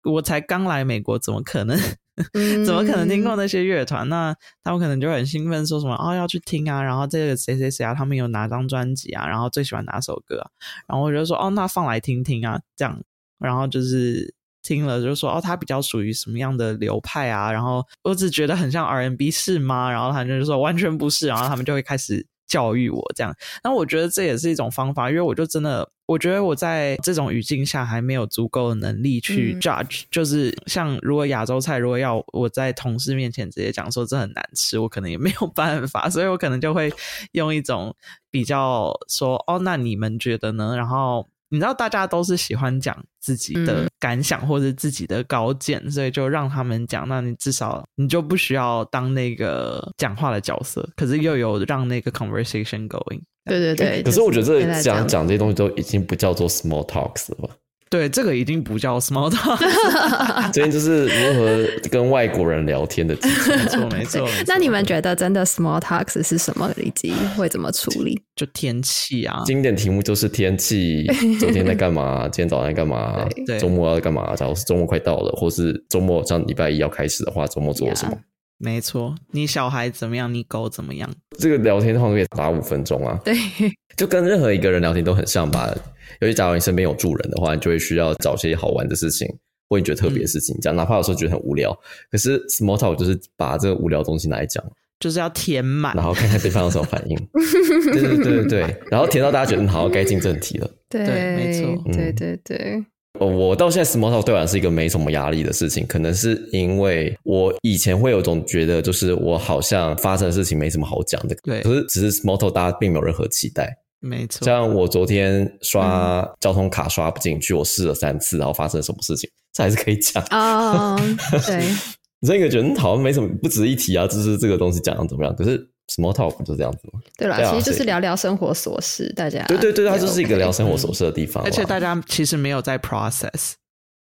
我才刚来美国，怎么可能？怎么可能听过那些乐团？那他们可能就很兴奋，说什么哦要去听啊，然后这个谁谁谁啊，他们有哪张专辑啊，然后最喜欢哪首歌，然后我就说哦，那放来听听啊，这样，然后就是。听了就说哦，他比较属于什么样的流派啊？然后我只觉得很像 R&B 是吗？然后他就说完全不是，然后他们就会开始教育我这样。那我觉得这也是一种方法，因为我就真的我觉得我在这种语境下还没有足够的能力去 judge。就是像如果亚洲菜，如果要我在同事面前直接讲说这很难吃，我可能也没有办法，所以我可能就会用一种比较说哦，那你们觉得呢？然后。你知道大家都是喜欢讲自己的感想或者自己的高见，所以就让他们讲。那你至少你就不需要当那个讲话的角色，可是又有让那个 conversation going。对对对。可是我觉得这讲讲这些东西都已经不叫做 small talks 了吧？对，这个已经不叫 small talk，今天就是如何跟外国人聊天的没错没错。那你们觉得真的 small talks 是什么？以及会怎么处理？就天气啊，经典题目就是天气，昨天在干嘛？今天早上在干嘛？周末要干嘛？假如是周末快到了，或是周末像礼拜一要开始的话，周末做了什么？没错，你小孩怎么样？你狗怎么样？这个聊天的话可以打五分钟啊。对，就跟任何一个人聊天都很像吧。尤其假如你身边有住人的话，你就会需要找些好玩的事情，或你觉得特别的事情讲。哪怕有时候觉得很无聊，可是 small talk 就是把这个无聊东西拿来讲，就是要填满，然后看看对方有什么反应。对对对对对，然后填到大家觉得好，该进正题了。对，没错，对对对。我到现在 small talk 对我是一个没什么压力的事情，可能是因为我以前会有种觉得，就是我好像发生的事情没什么好讲的。对，可是只是 small talk 大家并没有任何期待。没错，像我昨天刷交通卡刷不进去，我试了三次，然后发生了什么事情，这还是可以讲啊。对，你这个觉得好像没什么，不值一提啊。就是这个东西讲的怎么样？可是。Small talk 就这样子吗？对了，其实就是聊聊生活琐事，大家对对对，它就是一个聊生活琐事的地方。而且大家其实没有在 process，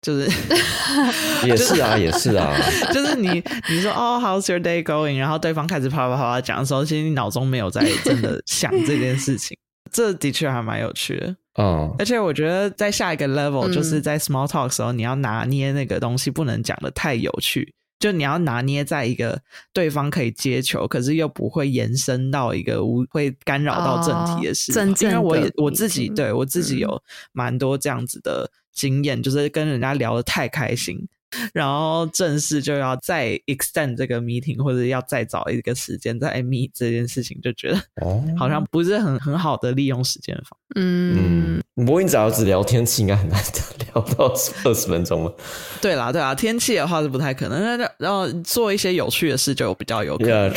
就是 也是啊，也是啊，就是你你说哦，How's your day going？然后对方开始啪啪啪啪讲的时候，其实你脑中没有在真的想这件事情，这的确还蛮有趣的。嗯，而且我觉得在下一个 level，就是在 small talk 的时候，你要拿捏那个东西，不能讲的太有趣。就你要拿捏在一个对方可以接球，可是又不会延伸到一个无会干扰到正题的事。因为我也我自己对我自己有蛮多这样子的经验，就是跟人家聊的太开心。然后正式就要再 extend 这个 meeting，或者要再找一个时间再 meet 这件事情，就觉得哦，好像不是很很好的利用时间方。嗯，不过你只要只聊天气，应该很难 聊到二十分钟了。对啦，对啦，天气的话是不太可能。那然后做一些有趣的事就比较有可能。得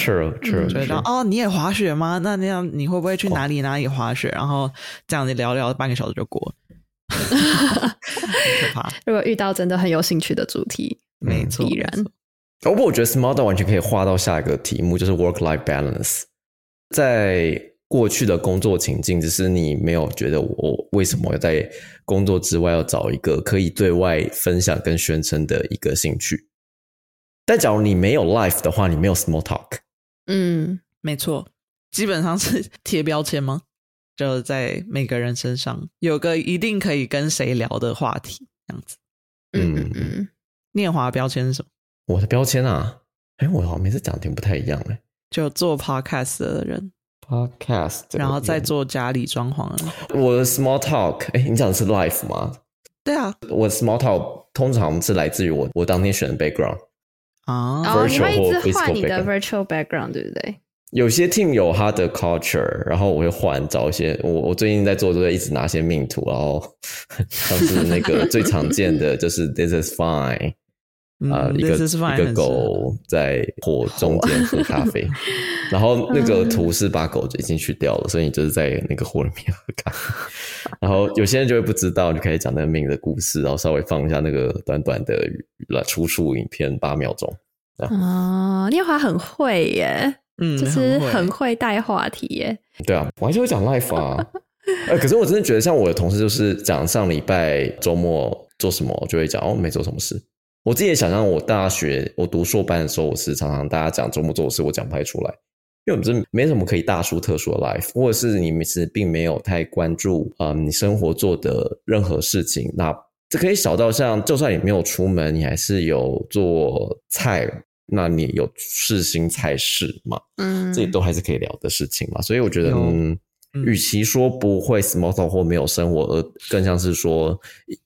哦，你也滑雪吗？那那样你会不会去哪里哪里滑雪？然后这样子聊聊半个小时就过。可怕！如果遇到真的很有兴趣的主题，没错，必然。不过我觉得 small talk 完全可以划到下一个题目，就是 work life balance。在过去的工作情境，只是你没有觉得我为什么要在工作之外要找一个可以对外分享跟宣称的一个兴趣。但假如你没有 life 的话，你没有 small talk。嗯，没错，基本上是贴标签吗？就在每个人身上有个一定可以跟谁聊的话题，这样子。嗯嗯嗯。念华标签是什么？我的标签啊，哎，我好像每次讲的不太一样哎。就做 podcast 的人。Podcast，然后再做家里装潢。我的 small talk，哎，你讲的是 life 吗？对啊，我的 small talk 通常是来自于我我当天选的 background 啊，你会一直换你的 virtual background，对不对？有些 team 有他的 culture，然后我会换找一些。我我最近在做，都在一直拿些命图，然后 像是那个最常见的 就是 this is fine。啊，一个一个狗在火中间喝咖啡，然后那个图是把狗已经去掉了，所以你就是在那个火里面喝咖啡。然后有些人就会不知道，就开始讲那个命的故事，然后稍微放一下那个短短的来出处影片八秒钟。啊，念华很会耶，嗯，就是很会带话题耶。对啊，我还是会讲 life 啊。呃，可是我真的觉得，像我的同事就是讲上礼拜周末做什么，就会讲哦，没做什么事。我自己也想象，我大学我读硕班的时候，我是常常大家讲周末做的事，我讲不太出来，因为我们真没什么可以大书特书的 life，或者是你们是并没有太关注啊，你生活做的任何事情，那这可以小到像，就算你没有出门，你还是有做菜，那你有试新菜式吗？嗯，这都还是可以聊的事情嘛，所以我觉得嗯。与其说不会 small talk 或没有生活，而更像是说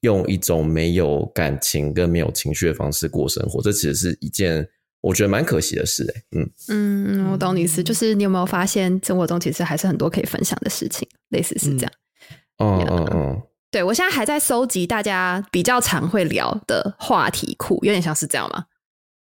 用一种没有感情跟没有情绪的方式过生活，这其实是一件我觉得蛮可惜的事。哎，嗯嗯，我懂你意思，就是你有没有发现生活中其实还是很多可以分享的事情，类似是这样。嗯嗯嗯，对我现在还在搜集大家比较常会聊的话题库，有点像是这样吗？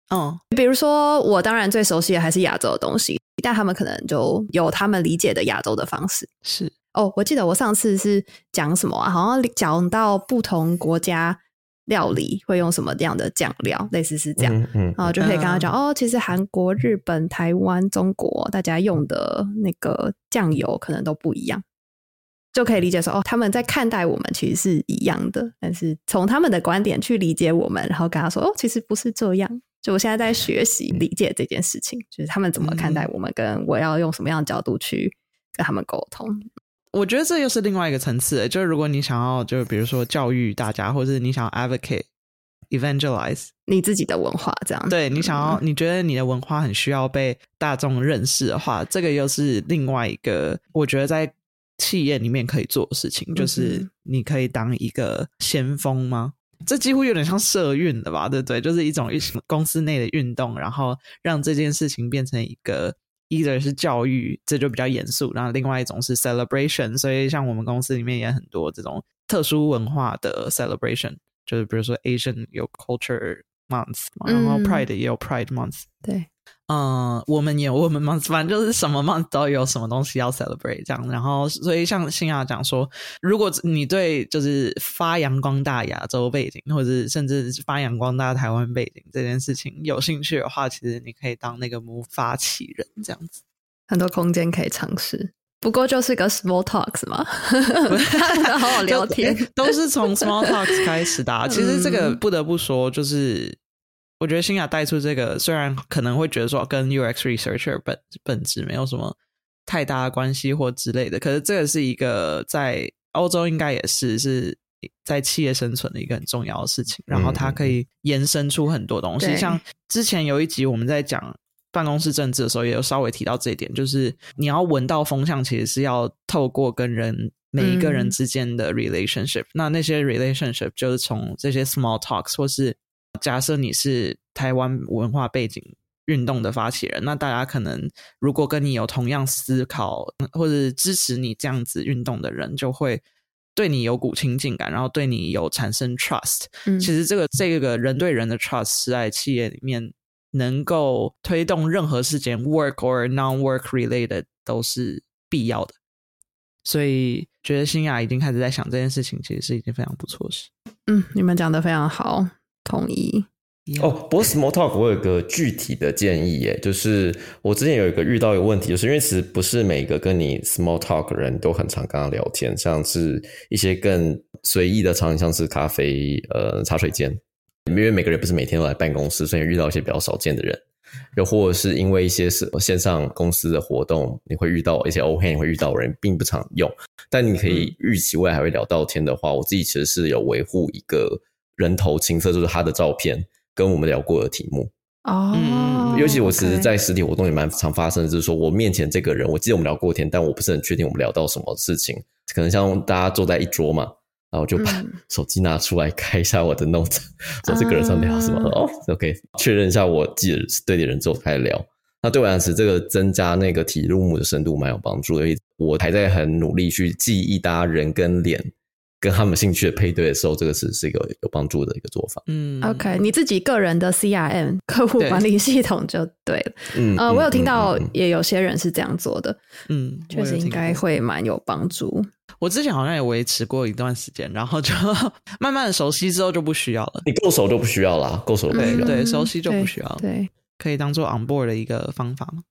嗯，比如说我当然最熟悉的还是亚洲的东西。但他们可能就有他们理解的亚洲的方式。是哦，我记得我上次是讲什么啊？好像讲到不同国家料理会用什么样的酱料，类似是这样。嗯，然后就可以跟他讲哦，其实韩国、日本、台湾、中国大家用的那个酱油可能都不一样，就可以理解说哦，他们在看待我们其实是一样的，但是从他们的观点去理解我们，然后跟他说哦，其实不是这样。就我现在在学习理解这件事情，就是他们怎么看待我们，跟我要用什么样的角度去跟他们沟通。我觉得这又是另外一个层次。就是如果你想要，就是比如说教育大家，或者你想要 advocate、evangelize 你自己的文化，这样对你想要，你觉得你的文化很需要被大众认识的话，这个又是另外一个我觉得在企业里面可以做的事情，就是你可以当一个先锋吗？这几乎有点像社运的吧，对不对？就是一种一公司内的运动，然后让这件事情变成一个，either 是教育，这就比较严肃；然后另外一种是 celebration。所以像我们公司里面也很多这种特殊文化的 celebration，就是比如说 Asian 有 culture month，然后 Pride 也有 Pride month，对。嗯，我们也我们 month，反正就是什么 month 都有什么东西要 celebrate 这样。然后，所以像新亚讲说，如果你对就是发扬光大亚洲背景，或者甚至发扬光大台湾背景这件事情有兴趣的话，其实你可以当那个 move 发起人这样子，很多空间可以尝试。不过就是个 small talks 嘛，好好聊天，都是从 small talks 开始的。其实这个不得不说，就是。我觉得新雅带出这个，虽然可能会觉得说跟 UX researcher 本本质没有什么太大的关系或之类的，可是这个是一个在欧洲应该也是是在企业生存的一个很重要的事情。然后它可以延伸出很多东西，像之前有一集我们在讲办公室政治的时候，也有稍微提到这一点，就是你要闻到风向，其实是要透过跟人每一个人之间的 relationship。那那些 relationship 就是从这些 small talks 或是假设你是台湾文化背景运动的发起人，那大家可能如果跟你有同样思考或者支持你这样子运动的人，就会对你有股亲近感，然后对你有产生 trust。嗯其实这个这个人对人的 trust 是在企业里面能够推动任何事件 work or non work related 都是必要的。所以觉得新雅已经开始在想这件事情，其实是一件非常不错的事。嗯，你们讲的非常好。同意，哦，不过 small talk 我有个具体的建议耶，就是我之前有一个遇到一个问题，就是因为其实不是每个跟你 small talk 人都很常跟他聊天，像是一些更随意的场景，像是咖啡、呃茶水间，因为每个人不是每天都来办公室，所以遇到一些比较少见的人，又或者是因为一些是线上公司的活动，你会遇到一些 o h a n 会遇到人并不常用，但你可以预期未来还会聊到天的话，我自己其实是有维护一个人头青色，就是他的照片。跟我们聊过的题目哦，尤其我其实，在实体活动也蛮常发生的，就是说我面前这个人，我记得我们聊过天，但我不是很确定我们聊到什么事情。可能像大家坐在一桌嘛，然后就把手机拿出来开一下我的 note，说这个人在聊什么哦，OK，确认一下我记得是对的人之后开始聊。那对我来说，这个增加那个题目的深度蛮有帮助的。我还在很努力去记忆大家人跟脸。跟他们兴趣的配对的时候，这个是是一个有帮助的一个做法。嗯，OK，你自己个人的 CRM 客户管理系统就对了。嗯，呃，我有听到也有些人是这样做的。嗯，确实应该会蛮有帮助。我之前好像也维持过一段时间，然后就 慢慢的熟悉之后就不需要了。你够熟就不需要了，够熟不需要。对，熟悉就不需要了。对，可以当做 on board 的一个方法吗？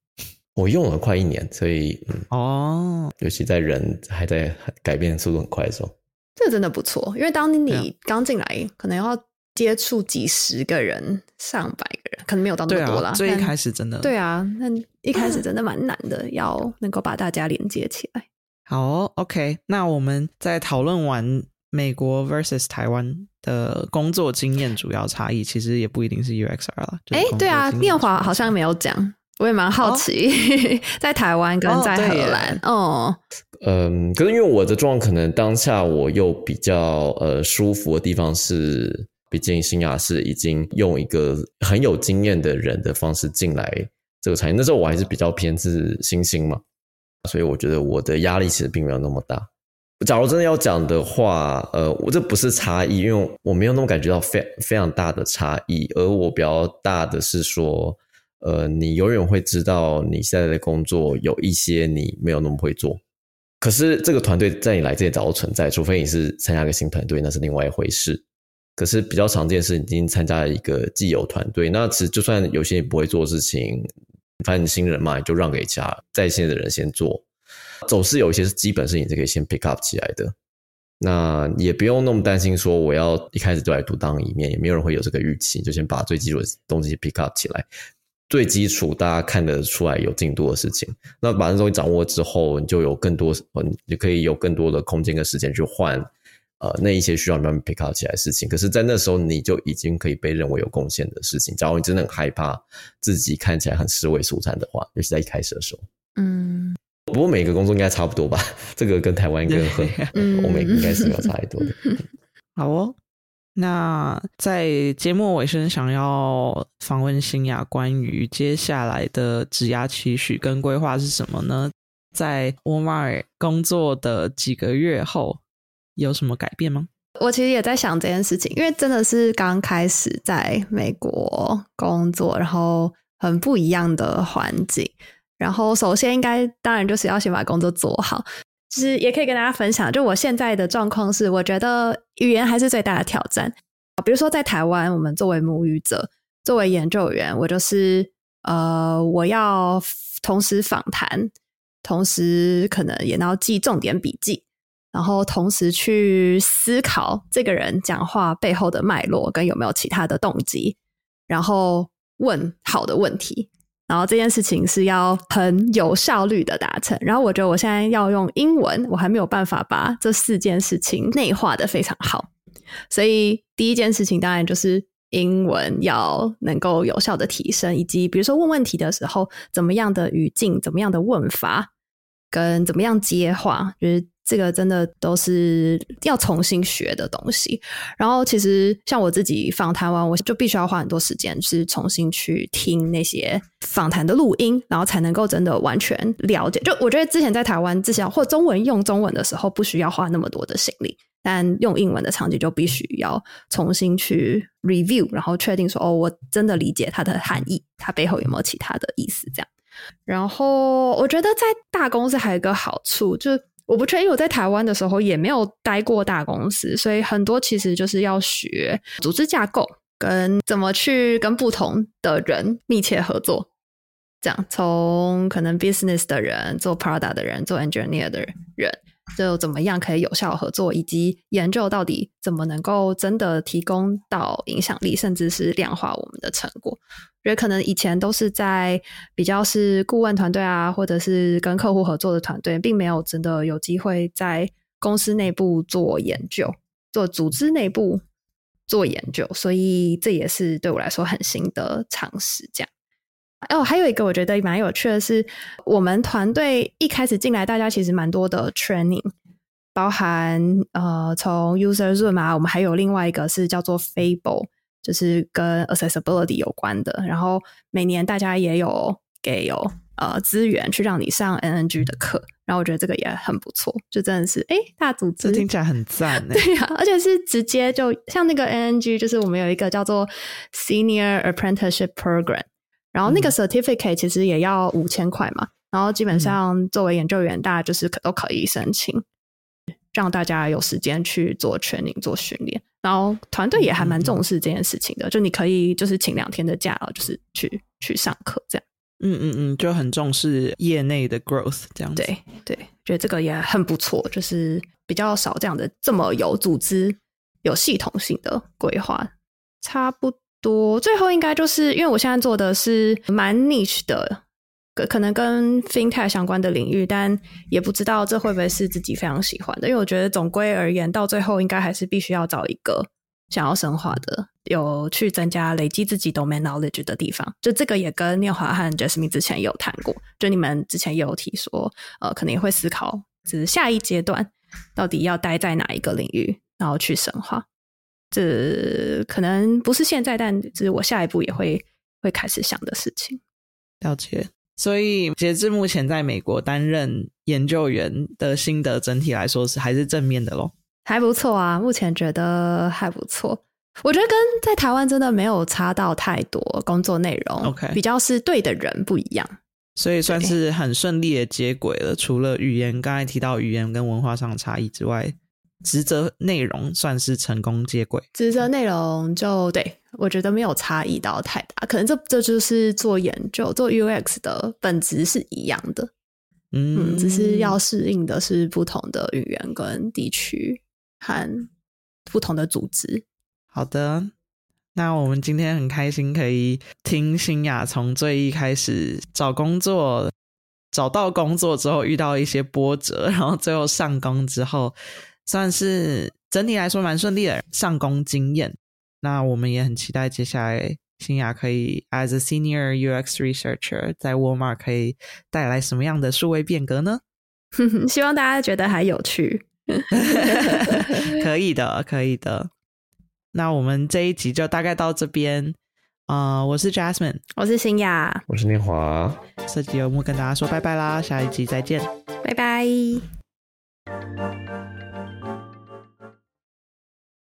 我用了快一年，所以哦，尤其在人还在改变速度很快的时候。这真的不错，因为当你刚进来，可能要接触几十个人、上百个人，可能没有到那么多啦。最一开始真的，对啊，那一开始真的蛮难的，要能够把大家连接起来。好，OK，那我们在讨论完美国 versus 台湾的工作经验主要差异，其实也不一定是 UXR 了。哎，对啊，念华好像没有讲。我也蛮好奇，在台湾跟在荷兰，哦，嗯，可是因为我的状况，可能当下我又比较呃舒服的地方是，毕竟新雅是已经用一个很有经验的人的方式进来这个产业，那时候我还是比较偏是新兴嘛，所以我觉得我的压力其实并没有那么大。假如真的要讲的话，呃，我这不是差异，因为我没有那么感觉到非非常大的差异，而我比较大的是说。呃，你永远会知道你现在的工作有一些你没有那么会做，可是这个团队在你来之前早就存在，除非你是参加一个新团队，那是另外一回事。可是比较常见是你已经参加了一个既有团队，那其实就算有些你不会做事情，反正你新人嘛，就让给其他在线的人先做。总是有一些是基本事情是可以先 pick up 起来的，那也不用那么担心说我要一开始就来独当一面，也没有人会有这个预期，就先把最基础的东西 pick up 起来。最基础，大家看得出来有进度的事情，那把这东西掌握之后，你就有更多，嗯，你可以有更多的空间跟时间去换，呃，那一些需要慢慢 pick up 起来的事情。可是，在那时候，你就已经可以被认为有贡献的事情。假如你真的很害怕自己看起来很尸位素餐的话，尤其在一开始的时候，嗯，不过每个工作应该差不多吧？这个跟台湾跟和欧美应该是没有差太多的。好哦。那在节目尾声，想要访问新雅关于接下来的职涯期许跟规划是什么呢？在沃尔玛工作的几个月后，有什么改变吗？我其实也在想这件事情，因为真的是刚开始在美国工作，然后很不一样的环境。然后首先应该当然就是要先把工作做好。其实也可以跟大家分享，就我现在的状况是，我觉得语言还是最大的挑战。比如说在台湾，我们作为母语者，作为研究员，我就是呃，我要同时访谈，同时可能也要记重点笔记，然后同时去思考这个人讲话背后的脉络跟有没有其他的动机，然后问好的问题。然后这件事情是要很有效率的达成。然后我觉得我现在要用英文，我还没有办法把这四件事情内化的非常好。所以第一件事情当然就是英文要能够有效的提升，以及比如说问问题的时候，怎么样的语境、怎么样的问法，跟怎么样接话，就是。这个真的都是要重新学的东西。然后，其实像我自己访谈完，我就必须要花很多时间，是重新去听那些访谈的录音，然后才能够真的完全了解。就我觉得之前在台湾，至少或中文用中文的时候，不需要花那么多的心力，但用英文的场景就必须要重新去 review，然后确定说，哦，我真的理解它的含义，它背后有没有其他的意思？这样。然后，我觉得在大公司还有一个好处，就我不确定，因为我在台湾的时候也没有待过大公司，所以很多其实就是要学组织架构，跟怎么去跟不同的人密切合作。这样，从可能 business 的人、做 product 的人、做 engineer 的人，就怎么样可以有效合作，以及研究到底怎么能够真的提供到影响力，甚至是量化我们的成果。觉得可能以前都是在比较是顾问团队啊，或者是跟客户合作的团队，并没有真的有机会在公司内部做研究，做组织内部做研究，所以这也是对我来说很新的尝试。这样。哦，还有一个我觉得蛮有趣的是，我们团队一开始进来，大家其实蛮多的 training，包含呃从 user room 啊，我们还有另外一个是叫做 Fable，就是跟 accessibility 有关的。然后每年大家也有给有呃资源去让你上 NNG 的课，然后我觉得这个也很不错，就真的是哎大组织听起来很赞，对呀，而且是直接就像那个 NNG，就是我们有一个叫做 Senior Apprenticeship Program。然后那个 certificate 其实也要五千块嘛，然后基本上作为研究员，大家就是可都可以申请，让大家有时间去做 training 做训练。然后团队也还蛮重视这件事情的，就你可以就是请两天的假，就是去去上课这样。嗯嗯嗯，就很重视业内的 growth 这样。对对，觉得这个也很不错，就是比较少这样的这么有组织、有系统性的规划，差不。多最后应该就是因为我现在做的是蛮 niche 的，可可能跟 fintech 相关的领域，但也不知道这会不会是自己非常喜欢的。因为我觉得总归而言，到最后应该还是必须要找一个想要深化的，有去增加累积自己 domain knowledge 的地方。就这个也跟念华和 Jasmine 之前有谈过，就你们之前也有提说，呃，可能也会思考，就是下一阶段到底要待在哪一个领域，然后去深化。这可能不是现在，但是我下一步也会会开始想的事情。了解，所以截至目前，在美国担任研究员的心得，整体来说是还是正面的咯。还不错啊，目前觉得还不错。我觉得跟在台湾真的没有差到太多，工作内容 OK，比较是对的人不一样，所以算是很顺利的接轨了。除了语言，刚才提到语言跟文化上的差异之外。职责内容算是成功接轨，职责内容就对我觉得没有差异到太大，可能这这就是做研究做 UX 的本质是一样的，嗯，只是要适应的是不同的语言跟地区和不同的组织。好的，那我们今天很开心可以听新雅从最一开始找工作，找到工作之后遇到一些波折，然后最后上工之后。算是整体来说蛮顺利的上工经验，那我们也很期待接下来新雅可以 as a senior UX researcher 在沃尔玛可以带来什么样的数位变革呢？希望大家觉得还有趣，可以的，可以的。那我们这一集就大概到这边。啊，我是 Jasmine，我是新雅，我是念华，设计游牧跟大家说拜拜啦，下一集再见，拜拜。